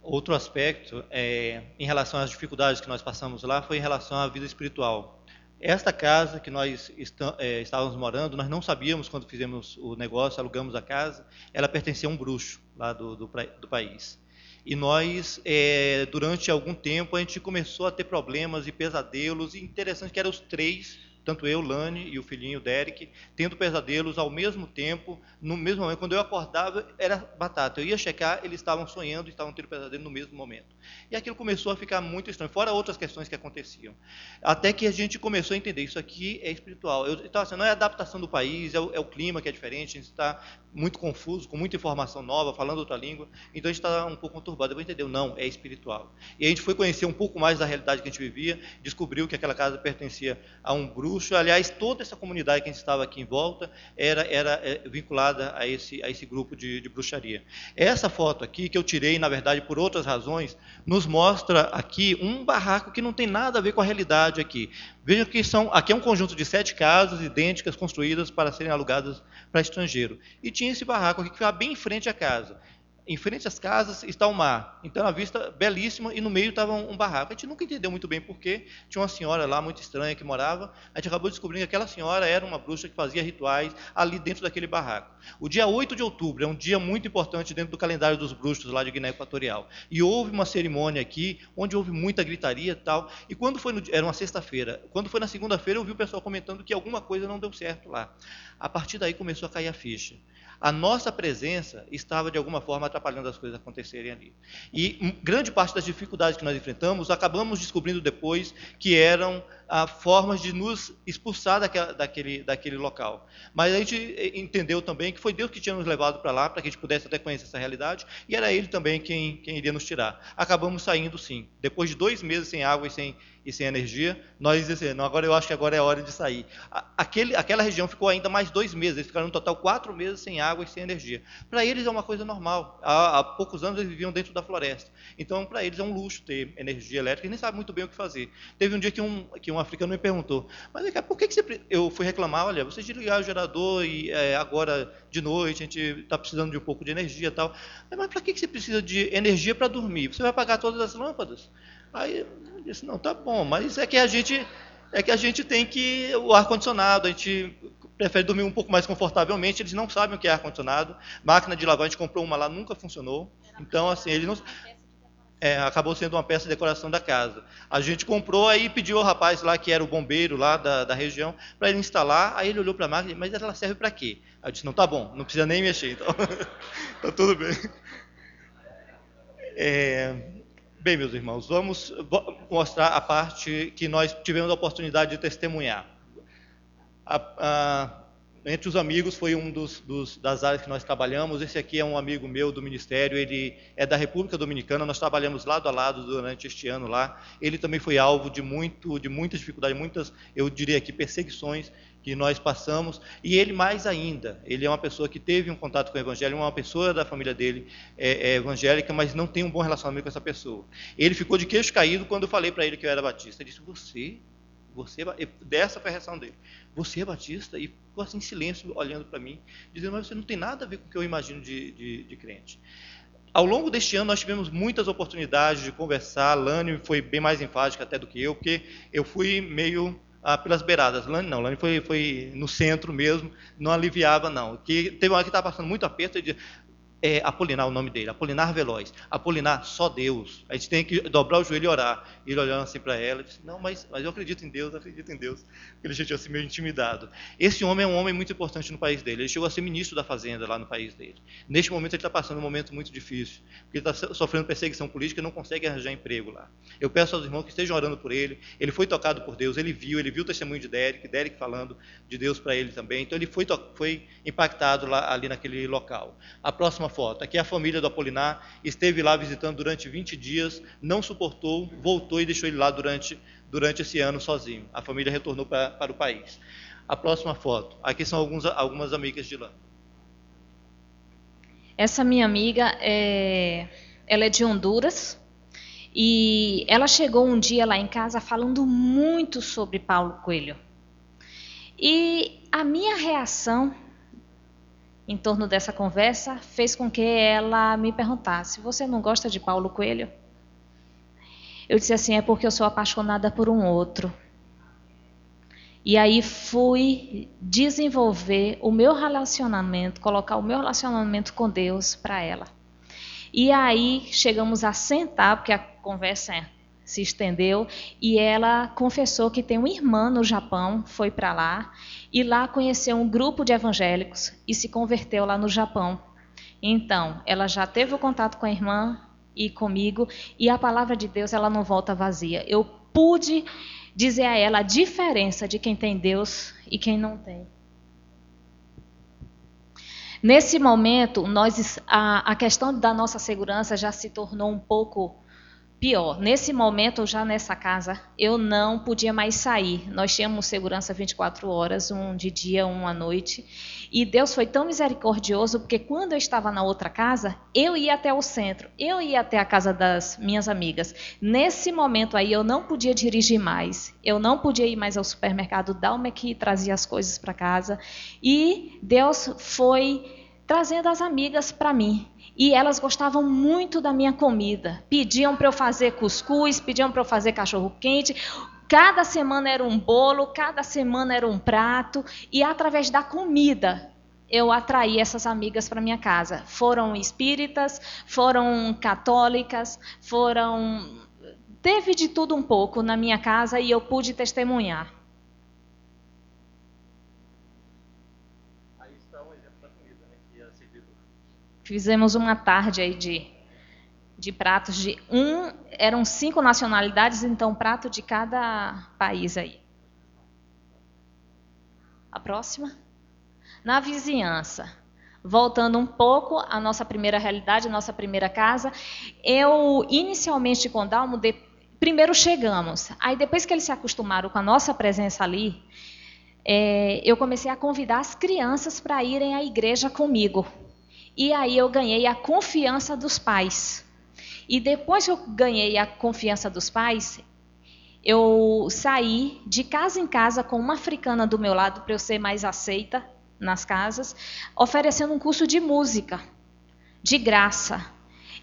Outro aspecto, é, em relação às dificuldades que nós passamos lá, foi em relação à vida espiritual. Esta casa que nós é, estávamos morando, nós não sabíamos quando fizemos o negócio, alugamos a casa, ela pertencia a um bruxo lá do, do, do país. E nós, é, durante algum tempo, a gente começou a ter problemas e pesadelos, e interessante que eram os três tanto eu, Lani e o filhinho Derek, tendo pesadelos ao mesmo tempo, no mesmo momento. Quando eu acordava, era batata. Eu ia checar, eles estavam sonhando e estavam tendo pesadelo no mesmo momento. E aquilo começou a ficar muito estranho, fora outras questões que aconteciam. Até que a gente começou a entender, isso aqui é espiritual. Eu, então, assim, não é a adaptação do país, é o, é o clima que é diferente, a gente está muito confuso, com muita informação nova, falando outra língua, então a gente está um pouco conturbado. Eu entendeu, não, é espiritual. E a gente foi conhecer um pouco mais da realidade que a gente vivia, descobriu que aquela casa pertencia a um bruxo, aliás, toda essa comunidade que a gente estava aqui em volta era, era é, vinculada a esse, a esse grupo de, de bruxaria. Essa foto aqui, que eu tirei, na verdade, por outras razões, nos mostra aqui um barraco que não tem nada a ver com a realidade aqui. Vejam que são, aqui é um conjunto de sete casas idênticas construídas para serem alugadas para estrangeiro. E tinha esse barraco aqui que ficava bem em frente à casa em frente às casas está o mar. Então, a vista belíssima e no meio estava um, barraco. A gente nunca entendeu muito bem porquê. Tinha uma senhora lá muito estranha que morava. A gente acabou descobrindo que aquela senhora era uma bruxa que fazia rituais ali dentro daquele barraco. O dia 8 de outubro é um dia muito importante dentro do calendário dos bruxos lá de Guiné Equatorial. E houve uma cerimônia aqui onde houve muita gritaria e tal. E quando foi no, era uma sexta-feira. Quando foi na segunda-feira, eu vi o pessoal comentando que alguma coisa não deu certo lá. A partir daí começou a cair a ficha a nossa presença estava de alguma forma atrapalhando as coisas acontecerem ali. E grande parte das dificuldades que nós enfrentamos, acabamos descobrindo depois que eram ah, formas de nos expulsar daquela, daquele, daquele local. Mas a gente eh, entendeu também que foi Deus que tinha nos levado para lá, para que a gente pudesse até conhecer essa realidade, e era Ele também quem, quem iria nos tirar. Acabamos saindo sim. Depois de dois meses sem água e sem, e sem energia, nós dizemos, agora eu acho que agora é hora de sair. Aquele, aquela região ficou ainda mais dois meses, eles ficaram no total quatro meses sem água e sem energia. Para eles é uma coisa normal. Há, há, poucos anos eles viviam dentro da floresta. Então, para eles é um luxo ter energia elétrica, e nem sabem muito bem o que fazer. Teve um dia que um, que um africano me perguntou, mas por que, que você... Eu fui reclamar, olha, você desligar o gerador e é, agora de noite a gente está precisando de um pouco de energia e tal. Mas para que, que você precisa de energia para dormir? Você vai apagar todas as lâmpadas? Aí eu disse, não, tá bom, mas é que a gente é que a gente tem que o ar condicionado, a gente prefere dormir um pouco mais confortavelmente, eles não sabem o que é ar condicionado. Máquina de lavar, a gente comprou uma lá, nunca funcionou. Então assim, ele não é, acabou sendo uma peça de decoração da casa. A gente comprou aí pediu ao rapaz lá que era o bombeiro lá da, da região para ele instalar. Aí ele olhou para a máquina, mas ela serve para quê? Aí eu disse não, tá bom, não precisa nem mexer, então tá tudo bem. É, bem, meus irmãos, vamos mostrar a parte que nós tivemos a oportunidade de testemunhar. A, a, entre os amigos foi um dos, dos, das áreas que nós trabalhamos. Esse aqui é um amigo meu do ministério, ele é da República Dominicana. Nós trabalhamos lado a lado durante este ano lá. Ele também foi alvo de muito, de muitas dificuldades, muitas, eu diria aqui, perseguições que nós passamos. E ele mais ainda. Ele é uma pessoa que teve um contato com o Evangelho, uma pessoa da família dele é, é evangélica, mas não tem um bom relacionamento com essa pessoa. Ele ficou de queixo caído quando eu falei para ele que eu era batista. Ele disse: Você você é dessa foi a reação dele. Você é batista? E ficou assim em silêncio, olhando para mim, dizendo, mas você não tem nada a ver com o que eu imagino de, de, de crente. Ao longo deste ano, nós tivemos muitas oportunidades de conversar. Lani foi bem mais enfática até do que eu, porque eu fui meio ah, pelas beiradas. Lani não, Lani foi, foi no centro mesmo, não aliviava não. Que teve uma hora que estava passando muito aperto, é, Apolinar o nome dele, Apolinar Veloz. Apolinar, só Deus. A gente tem que dobrar o joelho e orar. Ele olhando assim para ela, disse: Não, mas, mas eu acredito em Deus, acredito em Deus. Ele já tinha assim meio intimidado. Esse homem é um homem muito importante no país dele. Ele chegou a ser ministro da Fazenda lá no país dele. Neste momento ele está passando um momento muito difícil, porque ele está sofrendo perseguição política e não consegue arranjar emprego lá. Eu peço aos irmãos que estejam orando por ele. Ele foi tocado por Deus, ele viu, ele viu o testemunho de Derek, Derek falando de Deus para ele também. Então ele foi, foi impactado lá, ali naquele local. A próxima foto. Aqui é a família do Apolinar, esteve lá visitando durante 20 dias, não suportou, voltou e deixou ele lá durante, durante esse ano sozinho. A família retornou para, para o país. A próxima foto. Aqui são alguns, algumas amigas de lá. Essa minha amiga, é, ela é de Honduras e ela chegou um dia lá em casa falando muito sobre Paulo Coelho. E a minha reação em torno dessa conversa fez com que ela me perguntasse: Você não gosta de Paulo Coelho? Eu disse assim: É porque eu sou apaixonada por um outro. E aí fui desenvolver o meu relacionamento, colocar o meu relacionamento com Deus para ela. E aí chegamos a sentar, porque a conversa é se estendeu e ela confessou que tem uma irmã no Japão, foi para lá e lá conheceu um grupo de evangélicos e se converteu lá no Japão. Então, ela já teve o contato com a irmã e comigo e a palavra de Deus ela não volta vazia. Eu pude dizer a ela a diferença de quem tem Deus e quem não tem. Nesse momento, nós, a, a questão da nossa segurança já se tornou um pouco Pior, nesse momento, já nessa casa, eu não podia mais sair. Nós tínhamos segurança 24 horas, um de dia, um à noite. E Deus foi tão misericordioso, porque quando eu estava na outra casa, eu ia até o centro, eu ia até a casa das minhas amigas. Nesse momento aí, eu não podia dirigir mais, eu não podia ir mais ao supermercado, dar uma que trazia as coisas para casa. E Deus foi trazendo as amigas para mim. E elas gostavam muito da minha comida. Pediam para eu fazer cuscuz, pediam para eu fazer cachorro quente. Cada semana era um bolo, cada semana era um prato. E através da comida eu atraí essas amigas para minha casa. Foram espíritas, foram católicas, foram. Teve de tudo um pouco na minha casa e eu pude testemunhar. Fizemos uma tarde aí de, de pratos de um, eram cinco nacionalidades, então prato de cada país aí. A próxima? Na vizinhança. Voltando um pouco à nossa primeira realidade, à nossa primeira casa, eu inicialmente com Dalmo, de, primeiro chegamos, aí depois que eles se acostumaram com a nossa presença ali, é, eu comecei a convidar as crianças para irem à igreja comigo. E aí eu ganhei a confiança dos pais. E depois que eu ganhei a confiança dos pais, eu saí de casa em casa com uma africana do meu lado para eu ser mais aceita nas casas, oferecendo um curso de música de graça.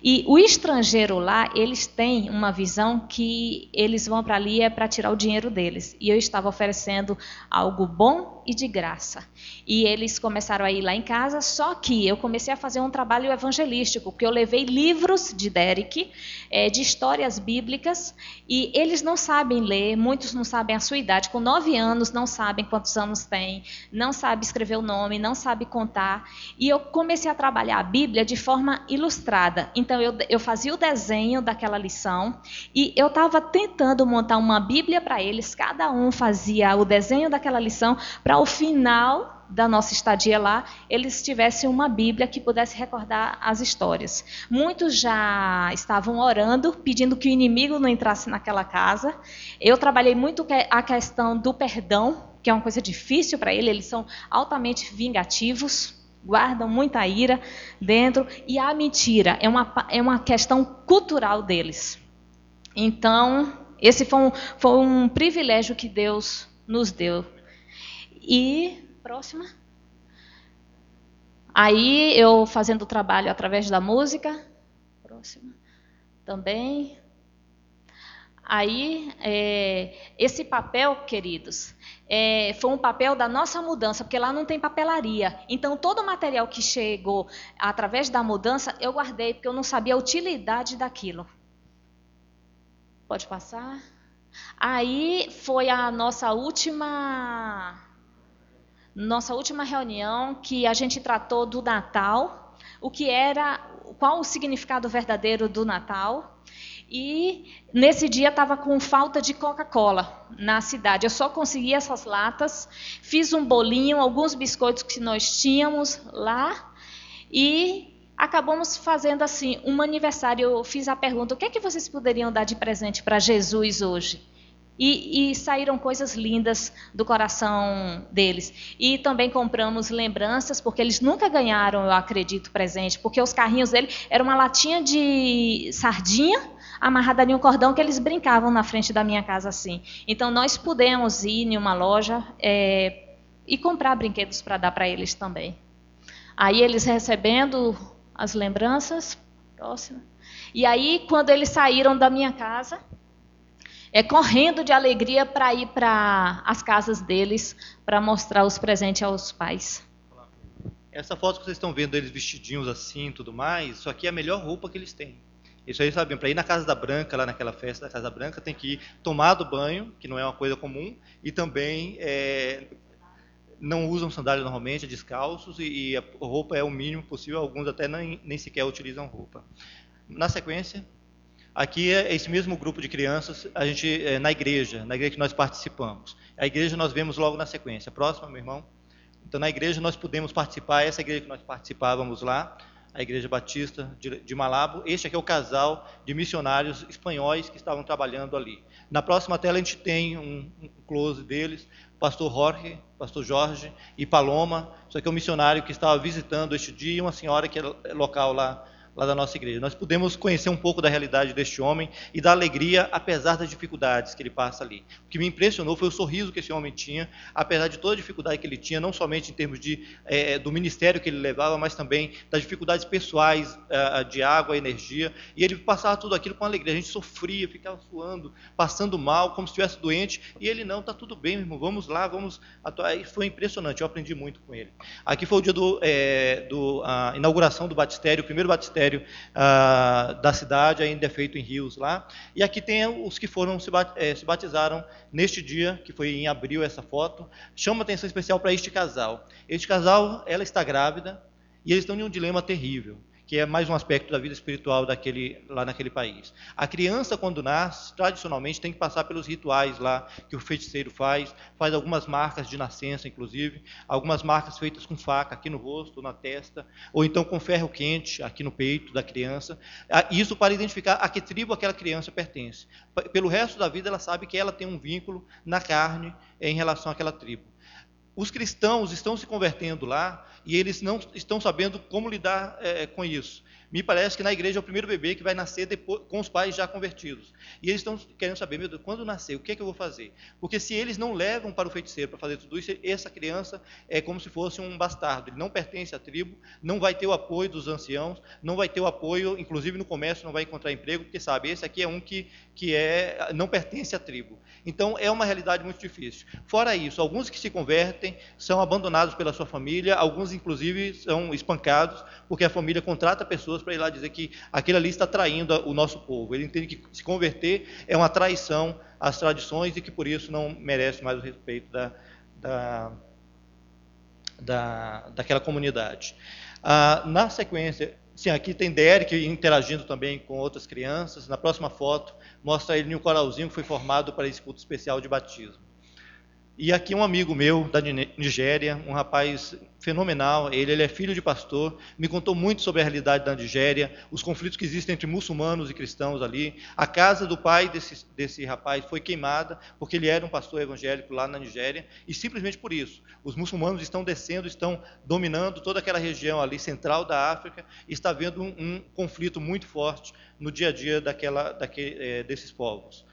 E o estrangeiro lá, eles têm uma visão que eles vão para ali é para tirar o dinheiro deles. E eu estava oferecendo algo bom e de graça. E eles começaram a ir lá em casa, só que eu comecei a fazer um trabalho evangelístico, porque eu levei livros de Derek, é, de histórias bíblicas, e eles não sabem ler, muitos não sabem a sua idade. Com nove anos, não sabem quantos anos tem, não sabem escrever o nome, não sabem contar. E eu comecei a trabalhar a Bíblia de forma ilustrada. Então, então eu, eu fazia o desenho daquela lição e eu estava tentando montar uma Bíblia para eles. Cada um fazia o desenho daquela lição para o final da nossa estadia lá, eles tivessem uma Bíblia que pudesse recordar as histórias. Muitos já estavam orando, pedindo que o inimigo não entrasse naquela casa. Eu trabalhei muito a questão do perdão, que é uma coisa difícil para ele, eles são altamente vingativos, guardam muita ira dentro, e a mentira é uma, é uma questão cultural deles. Então, esse foi um, foi um privilégio que Deus nos deu. E, próxima. Aí, eu fazendo o trabalho através da música. Próxima. Também. Aí, é, esse papel, queridos, é, foi um papel da nossa mudança, porque lá não tem papelaria. Então, todo o material que chegou através da mudança, eu guardei, porque eu não sabia a utilidade daquilo. Pode passar? Aí foi a nossa última nossa última reunião que a gente tratou do Natal, o que era, qual o significado verdadeiro do Natal. E nesse dia estava com falta de Coca-Cola na cidade. Eu só consegui essas latas, fiz um bolinho, alguns biscoitos que nós tínhamos lá e acabamos fazendo assim um aniversário. Eu fiz a pergunta: o que é que vocês poderiam dar de presente para Jesus hoje? E, e, saíram coisas lindas do coração deles. E também compramos lembranças, porque eles nunca ganharam, eu acredito, presente, porque os carrinhos dele eram uma latinha de sardinha amarrada em um cordão que eles brincavam na frente da minha casa assim. Então nós pudemos ir em uma loja é, e comprar brinquedos para dar para eles também. Aí eles recebendo as lembranças. Próxima. E aí, quando eles saíram da minha casa, é correndo de alegria para ir para as casas deles para mostrar os presentes aos pais. Essa foto que vocês estão vendo eles vestidinhos assim e tudo mais, isso aqui é a melhor roupa que eles têm. Isso aí, sabe, para ir na Casa da Branca, lá naquela festa da Casa da Branca, tem que ir tomado banho, que não é uma coisa comum, e também é, não usam sandália normalmente, é descalços, e, e, a roupa é o mínimo possível, alguns até nem, nem sequer utilizam roupa. Na sequência, aqui é esse mesmo grupo de crianças, a gente é, na igreja, na igreja que nós participamos. A igreja nós vemos logo na sequência. Próxima, meu irmão. Então, na igreja nós pudemos participar, essa igreja que nós participávamos lá, a Igreja Batista de, de Malabo. Este aqui é o casal de missionários espanhóis que estavam trabalhando ali. Na próxima tela a gente tem um, um close deles pastor Jorge, pastor Jorge e Paloma, isso aqui é um missionário que estava visitando este dia, e uma senhora que é local lá lá da nossa igreja. Nós pudemos conhecer um pouco da realidade deste homem e da alegria, apesar das dificuldades que ele passa ali. O que me impressionou foi o sorriso que esse homem tinha, apesar de toda a dificuldade que ele tinha, não somente em termos de, é, do ministério que ele levava, mas também das dificuldades pessoais é, de água, energia. E ele passava tudo aquilo com alegria. A gente sofria, ficava suando, passando mal, como se estivesse doente. E ele, não, está tudo bem, irmão, vamos lá, vamos atuar. E foi impressionante, eu aprendi muito com ele. Aqui foi o dia do, é, inauguração do batistério, o primeiro batistério ministério ah, da cidade, ainda é feito em Rios lá. E aqui tem os que foram se, eh, se batizaram neste dia, que foi em abril essa foto. Chama atenção especial para este casal. Este casal, ela está grávida e eles estão em um dilema terrível que é mais um aspecto da vida espiritual daquele, lá naquele país. A criança, quando nasce, tradicionalmente tem que passar pelos rituais lá que o feiticeiro faz, faz algumas marcas de nascença, inclusive, algumas marcas feitas com faca aqui no rosto, na testa, ou então com ferro quente aqui no peito da criança. Isso para identificar a que tribo aquela criança pertence. Pelo resto da vida, ela sabe que ela tem um vínculo na carne em relação àquela tribo. Os cristãos estão se convertendo lá e eles não estão sabendo como lidar é, com isso. Me parece que na igreja é o primeiro bebê que vai nascer depois, com os pais já convertidos. E eles estão querendo saber, meu Deus, quando nascer, o que é que eu vou fazer? Porque se eles não levam para o feiticeiro para fazer tudo isso, essa criança é como se fosse um bastardo. Ele não pertence à tribo, não vai ter o apoio dos anciãos, não vai ter o apoio, inclusive no comércio não vai encontrar emprego, porque sabe, esse aqui é um que, que é, não pertence à tribo. Então é uma realidade muito difícil. Fora isso, alguns que se convertem são abandonados pela sua família, alguns inclusive são espancados, porque a família contrata pessoas pessoas para ir lá dizer que aquele ali está traindo o nosso povo. Ele entende que se converter é uma traição às tradições e que por isso não merece mais o respeito da, da, da daquela comunidade. Ah, na sequência, sim, aqui tem Derek interagindo também com outras crianças. Na próxima foto, mostra ele em um coralzinho que foi formado para esse culto especial de batismo. E aqui um amigo meu da Nigéria, um rapaz fenomenal, ele, ele é filho de pastor, me contou muito sobre a realidade da Nigéria, os conflitos que existem entre muçulmanos e cristãos ali. A casa do pai desse, desse rapaz foi queimada porque ele era um pastor evangélico lá na Nigéria e simplesmente por isso. Os muçulmanos estão descendo, estão dominando toda aquela região ali central da África e está havendo um, um conflito muito forte no dia a dia daquela, daquele, é, desses povos.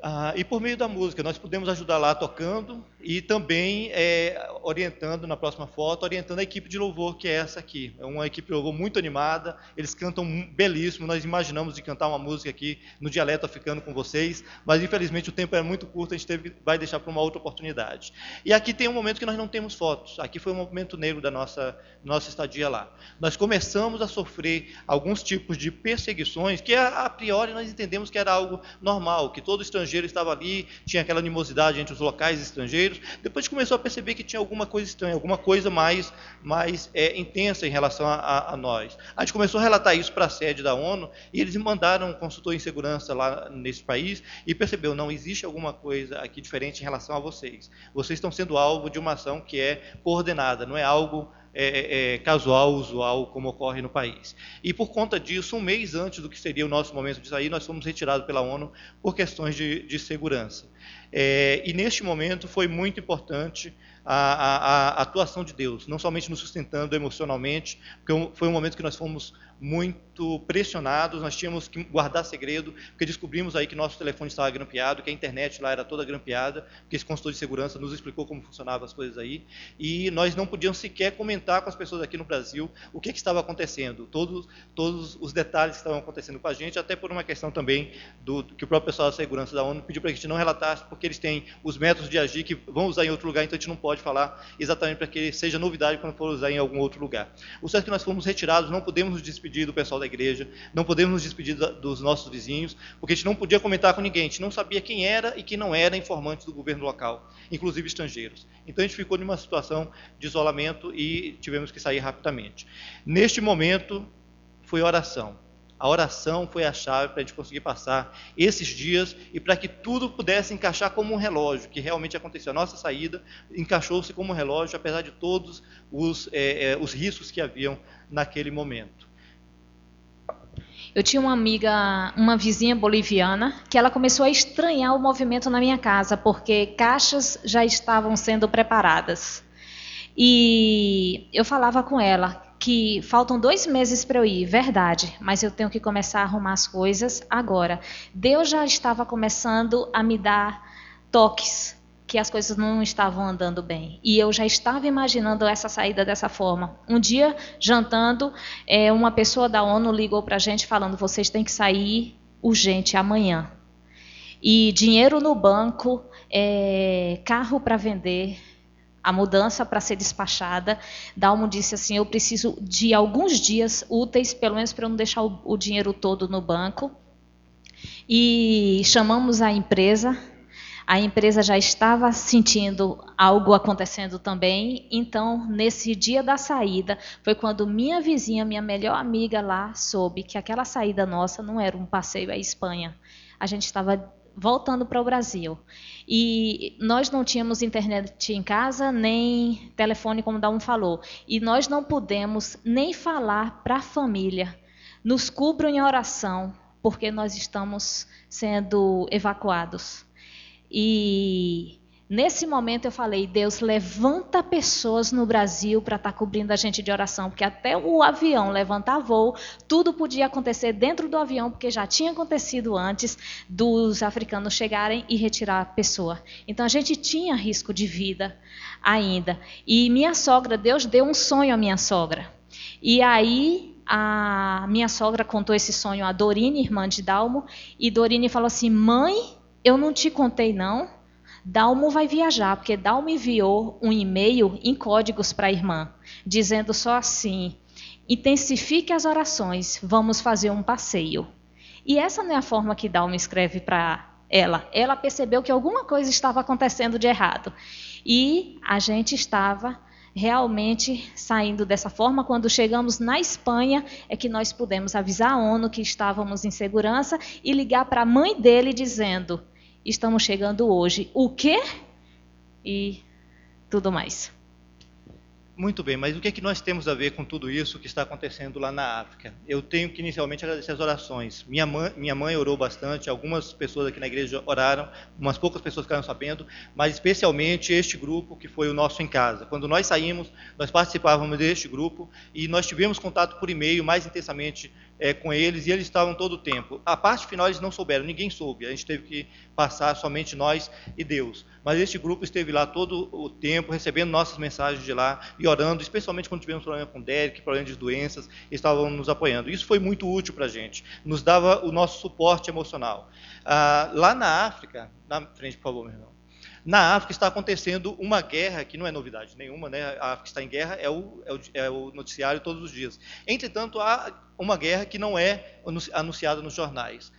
Ah, e por meio da música, nós podemos ajudar lá tocando e também é, orientando, na próxima foto, orientando a equipe de louvor, que é essa aqui. É uma equipe de louvor muito animada, eles cantam belíssimo, nós imaginamos de cantar uma música aqui no dialeto africano com vocês, mas infelizmente o tempo é muito curto, a gente teve, vai deixar para uma outra oportunidade. E aqui tem um momento que nós não temos fotos, aqui foi um momento negro da nossa, nossa estadia lá. Nós começamos a sofrer alguns tipos de perseguições, que a, a priori nós entendemos que era algo normal, que todo estrangeiro estrangeiro estava ali, tinha aquela animosidade entre os locais estrangeiros. Depois começou a perceber que tinha alguma coisa estranha, alguma coisa mais, mais é, intensa em relação a, a, a, nós. A gente começou a relatar isso para a sede da ONU e eles mandaram um consultor em segurança lá nesse país e percebeu, não, existe alguma coisa aqui diferente em relação a vocês. Vocês estão sendo alvo de uma ação que é coordenada, não é algo é, é, casual, usual, como ocorre no país. E por conta disso, um mês antes do que seria o nosso momento de sair, nós fomos retirados pela ONU por questões de, de segurança. É, e neste momento foi muito importante a, a, a, atuação de Deus, não somente nos sustentando emocionalmente, porque foi um momento que nós fomos muito pressionados, nós tínhamos que guardar segredo, porque descobrimos aí que nosso telefone estava grampeado, que a internet lá era toda grampeada, porque esse consultor de segurança nos explicou como funcionavam as coisas aí, e nós não podíamos sequer comentar com as pessoas aqui no Brasil o que, que estava acontecendo, todos, todos os detalhes que estavam acontecendo com a gente, até por uma questão também do que o próprio pessoal da segurança da ONU pediu para que a gente não relatasse, porque eles têm os métodos de agir que vão usar em outro lugar, então a gente não pode falar exatamente para que seja novidade quando for usar em algum outro lugar. O certo é que nós fomos retirados, não podemos nos despedir despedir do pessoal da igreja, não podemos nos despedir dos nossos vizinhos, porque a gente não podia comentar com ninguém, a gente não sabia quem era e quem não era informante do governo local, inclusive estrangeiros. Então a gente ficou numa situação de isolamento e tivemos que sair rapidamente. Neste momento, foi oração. A oração foi a chave para a gente conseguir passar esses dias e para que tudo pudesse encaixar como um relógio, que realmente aconteceu. A nossa saída encaixou-se como um relógio, apesar de todos os, é, os riscos que haviam naquele momento. Eu tinha uma amiga, uma vizinha boliviana, que ela começou a estranhar o movimento na minha casa, porque caixas já estavam sendo preparadas. E eu falava com ela que faltam dois meses para eu ir, verdade, mas eu tenho que começar a arrumar as coisas agora. Deus já estava começando a me dar toques que as coisas não estavam andando bem. E eu já estava imaginando essa saída dessa forma. Um dia, jantando, é, uma pessoa da ONU ligou para a gente falando: vocês têm que sair urgente amanhã. E dinheiro no banco, é, carro para vender, a mudança para ser despachada. Dalmo disse assim: eu preciso de alguns dias úteis, pelo menos para eu não deixar o, o dinheiro todo no banco. E chamamos a empresa a empresa já estava sentindo algo acontecendo também, então, nesse dia da saída, foi quando minha vizinha, minha melhor amiga lá, soube que aquela saída nossa não era um passeio à Espanha. A gente estava voltando para o Brasil. E nós não tínhamos internet em casa, nem telefone, como Dalmo falou. E nós não pudemos nem falar para a família. Nos cubram em oração, porque nós estamos sendo evacuados. E nesse momento eu falei: Deus, levanta pessoas no Brasil para estar tá cobrindo a gente de oração, porque até o avião levantar voo, tudo podia acontecer dentro do avião, porque já tinha acontecido antes dos africanos chegarem e retirar a pessoa. Então a gente tinha risco de vida ainda. E minha sogra, Deus deu um sonho à minha sogra. E aí a minha sogra contou esse sonho a Dorine, irmã de Dalmo, e Dorine falou assim: "Mãe, eu não te contei, não. Dalmo vai viajar, porque Dalmo enviou um e-mail em códigos para a irmã, dizendo só assim: intensifique as orações, vamos fazer um passeio. E essa não é a forma que Dalmo escreve para ela. Ela percebeu que alguma coisa estava acontecendo de errado. E a gente estava realmente saindo dessa forma. Quando chegamos na Espanha, é que nós pudemos avisar a ONU que estávamos em segurança e ligar para a mãe dele dizendo: Estamos chegando hoje. O quê? e tudo mais. Muito bem, mas o que é que nós temos a ver com tudo isso que está acontecendo lá na África? Eu tenho que inicialmente agradecer as orações. Minha mãe, minha mãe orou bastante, algumas pessoas aqui na igreja oraram, umas poucas pessoas ficaram sabendo, mas especialmente este grupo que foi o nosso em casa. Quando nós saímos, nós participávamos deste grupo e nós tivemos contato por e-mail mais intensamente é, com eles e eles estavam todo o tempo. A parte final eles não souberam, ninguém soube, a gente teve que passar somente nós e Deus. Mas este grupo esteve lá todo o tempo, recebendo nossas mensagens de lá e orando, especialmente quando tivemos problema com Derek, problema de doenças, estavam nos apoiando. Isso foi muito útil para a gente, nos dava o nosso suporte emocional. Ah, lá na África, na frente, por favor, meu irmão. Na África está acontecendo uma guerra que não é novidade nenhuma, né? A África está em guerra, é o, é o, é o noticiário todos os dias. Entretanto, há uma guerra que não é anunciada nos jornais.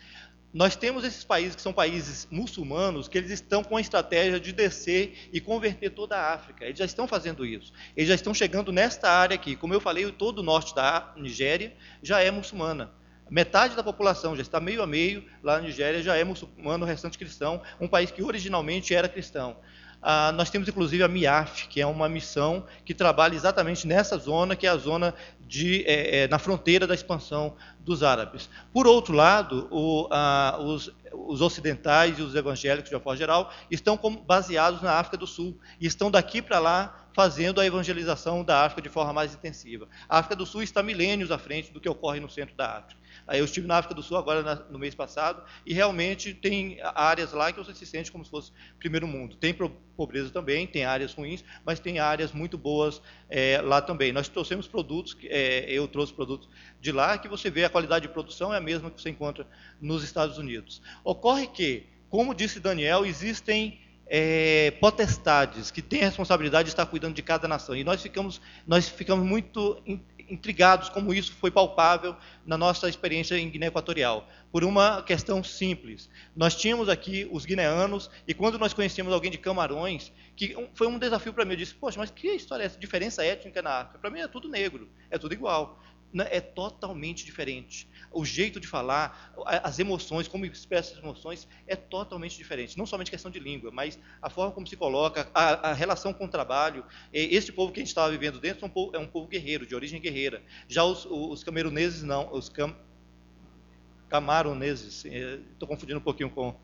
Nós temos esses países que são países muçulmanos que eles estão com a estratégia de descer e converter toda a África. Eles já estão fazendo isso. Eles já estão chegando nesta área aqui. Como eu falei, todo o norte da Nigéria já é muçulmana. Metade da população já está meio a meio lá na Nigéria, já é muçulmano, o restante cristão, um país que originalmente era cristão. Ah, nós temos inclusive a MIAF, que é uma missão que trabalha exatamente nessa zona, que é a zona de, é, é, na fronteira da expansão dos árabes. Por outro lado, o, ah, os, os, ocidentais e os evangélicos, de uma forma geral, estão baseados na África do Sul e estão daqui para lá fazendo a evangelização da África de forma mais intensiva. A África do Sul está milênios à frente do que ocorre no centro da África. Eu estive na África do Sul agora no mês passado e realmente tem áreas lá que você se sente como se fosse primeiro mundo. Tem pobreza também, tem áreas ruins, mas tem áreas muito boas é, lá também. Nós trouxemos produtos, é, eu trouxe produtos de lá que você vê a qualidade de produção é a mesma que você encontra nos Estados Unidos. Ocorre que, como disse Daniel, existem é, potestades que têm a responsabilidade de estar cuidando de cada nação. E nós ficamos, nós ficamos muito intrigados como isso foi palpável na nossa experiência em Guiné Equatorial, por uma questão simples. Nós tínhamos aqui os guineanos, e quando nós conhecíamos alguém de Camarões, que foi um desafio para mim, eu disse, poxa, mas que história é essa? Diferença étnica na África? Para mim é tudo negro, é tudo igual. Né, é totalmente diferente. O jeito de falar, as emoções, como expressa as emoções, é totalmente diferente. Não somente questão de língua, mas a forma como se coloca, a, a relação com o trabalho. Este povo que a gente estava vivendo dentro é um povo, é um povo guerreiro, de origem guerreira. Já os, os não, os cam, camaroneses, estou eh, confundindo um pouquinho com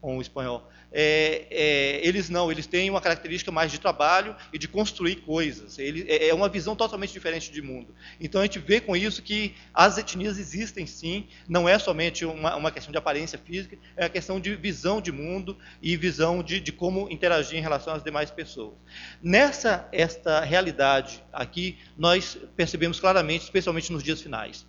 com o espanhol. É, é, eles não, eles têm uma característica mais de trabalho e de construir coisas. Ele, é, é uma visão totalmente diferente de mundo. Então a gente vê com isso que as etnias existem sim, não é somente uma, uma questão de aparência física, é uma questão de visão de mundo e visão de, de como interagir em relação às demais pessoas. Nessa esta realidade aqui, nós percebemos claramente, especialmente nos dias finais.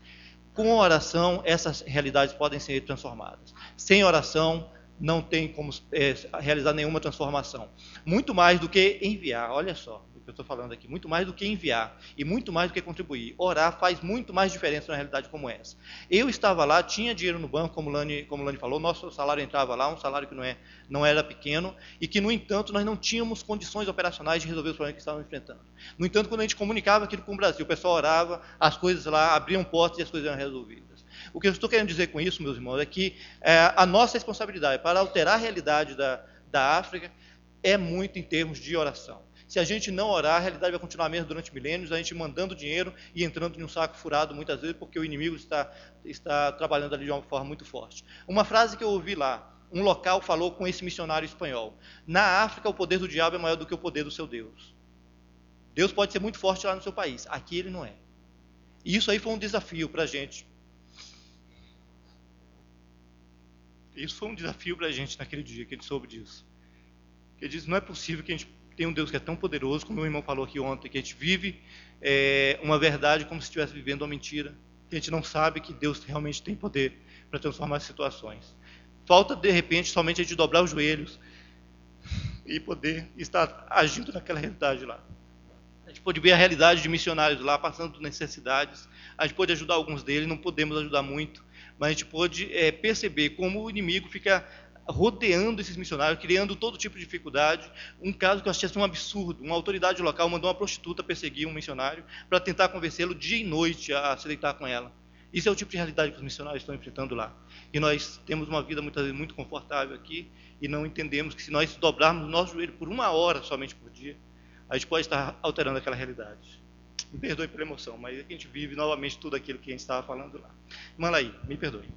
Com a oração, essas realidades podem ser transformadas. Sem oração, não tem como é, realizar nenhuma transformação. Muito mais do que enviar, olha só o que eu estou falando aqui, muito mais do que enviar e muito mais do que contribuir. Orar faz muito mais diferença numa realidade como essa. Eu estava lá, tinha dinheiro no banco, como o Lani, como Lani falou, nosso salário entrava lá, um salário que não, é, não era pequeno, e que, no entanto, nós não tínhamos condições operacionais de resolver os problemas que estávamos enfrentando. No entanto, quando a gente comunicava aquilo com o Brasil, o pessoal orava, as coisas lá abriam portas e as coisas eram resolvidas. O que eu estou querendo dizer com isso, meus irmãos, é que é, a nossa responsabilidade para alterar a realidade da, da África é muito em termos de oração. Se a gente não orar, a realidade vai continuar mesmo durante milênios, a gente mandando dinheiro e entrando em um saco furado muitas vezes, porque o inimigo está, está trabalhando ali de uma forma muito forte. Uma frase que eu ouvi lá, um local falou com esse missionário espanhol: Na África, o poder do diabo é maior do que o poder do seu Deus. Deus pode ser muito forte lá no seu país, aqui ele não é. E isso aí foi um desafio para a gente, Isso foi um desafio para a gente naquele dia que ele soube disso. Ele diz: não é possível que a gente tenha um Deus que é tão poderoso, como meu irmão falou aqui ontem, que a gente vive é, uma verdade como se estivesse vivendo uma mentira, que a gente não sabe que Deus realmente tem poder para transformar as situações. Falta, de repente, somente a gente dobrar os joelhos e poder estar agindo naquela realidade lá. A gente pode ver a realidade de missionários lá, passando por necessidades. A gente pode ajudar alguns deles, não podemos ajudar muito, mas a gente pôde é, perceber como o inimigo fica rodeando esses missionários, criando todo tipo de dificuldade. Um caso que eu achei assim, um absurdo: uma autoridade local mandou uma prostituta perseguir um missionário para tentar convencê-lo dia e noite a se deitar com ela. Isso é o tipo de realidade que os missionários estão enfrentando lá. E nós temos uma vida muitas vezes muito confortável aqui e não entendemos que se nós dobrarmos o nosso joelho por uma hora somente por dia, a gente pode estar alterando aquela realidade. Me perdoe pela emoção, mas a gente vive novamente tudo aquilo que a gente estava falando lá. Manda aí, me perdoe.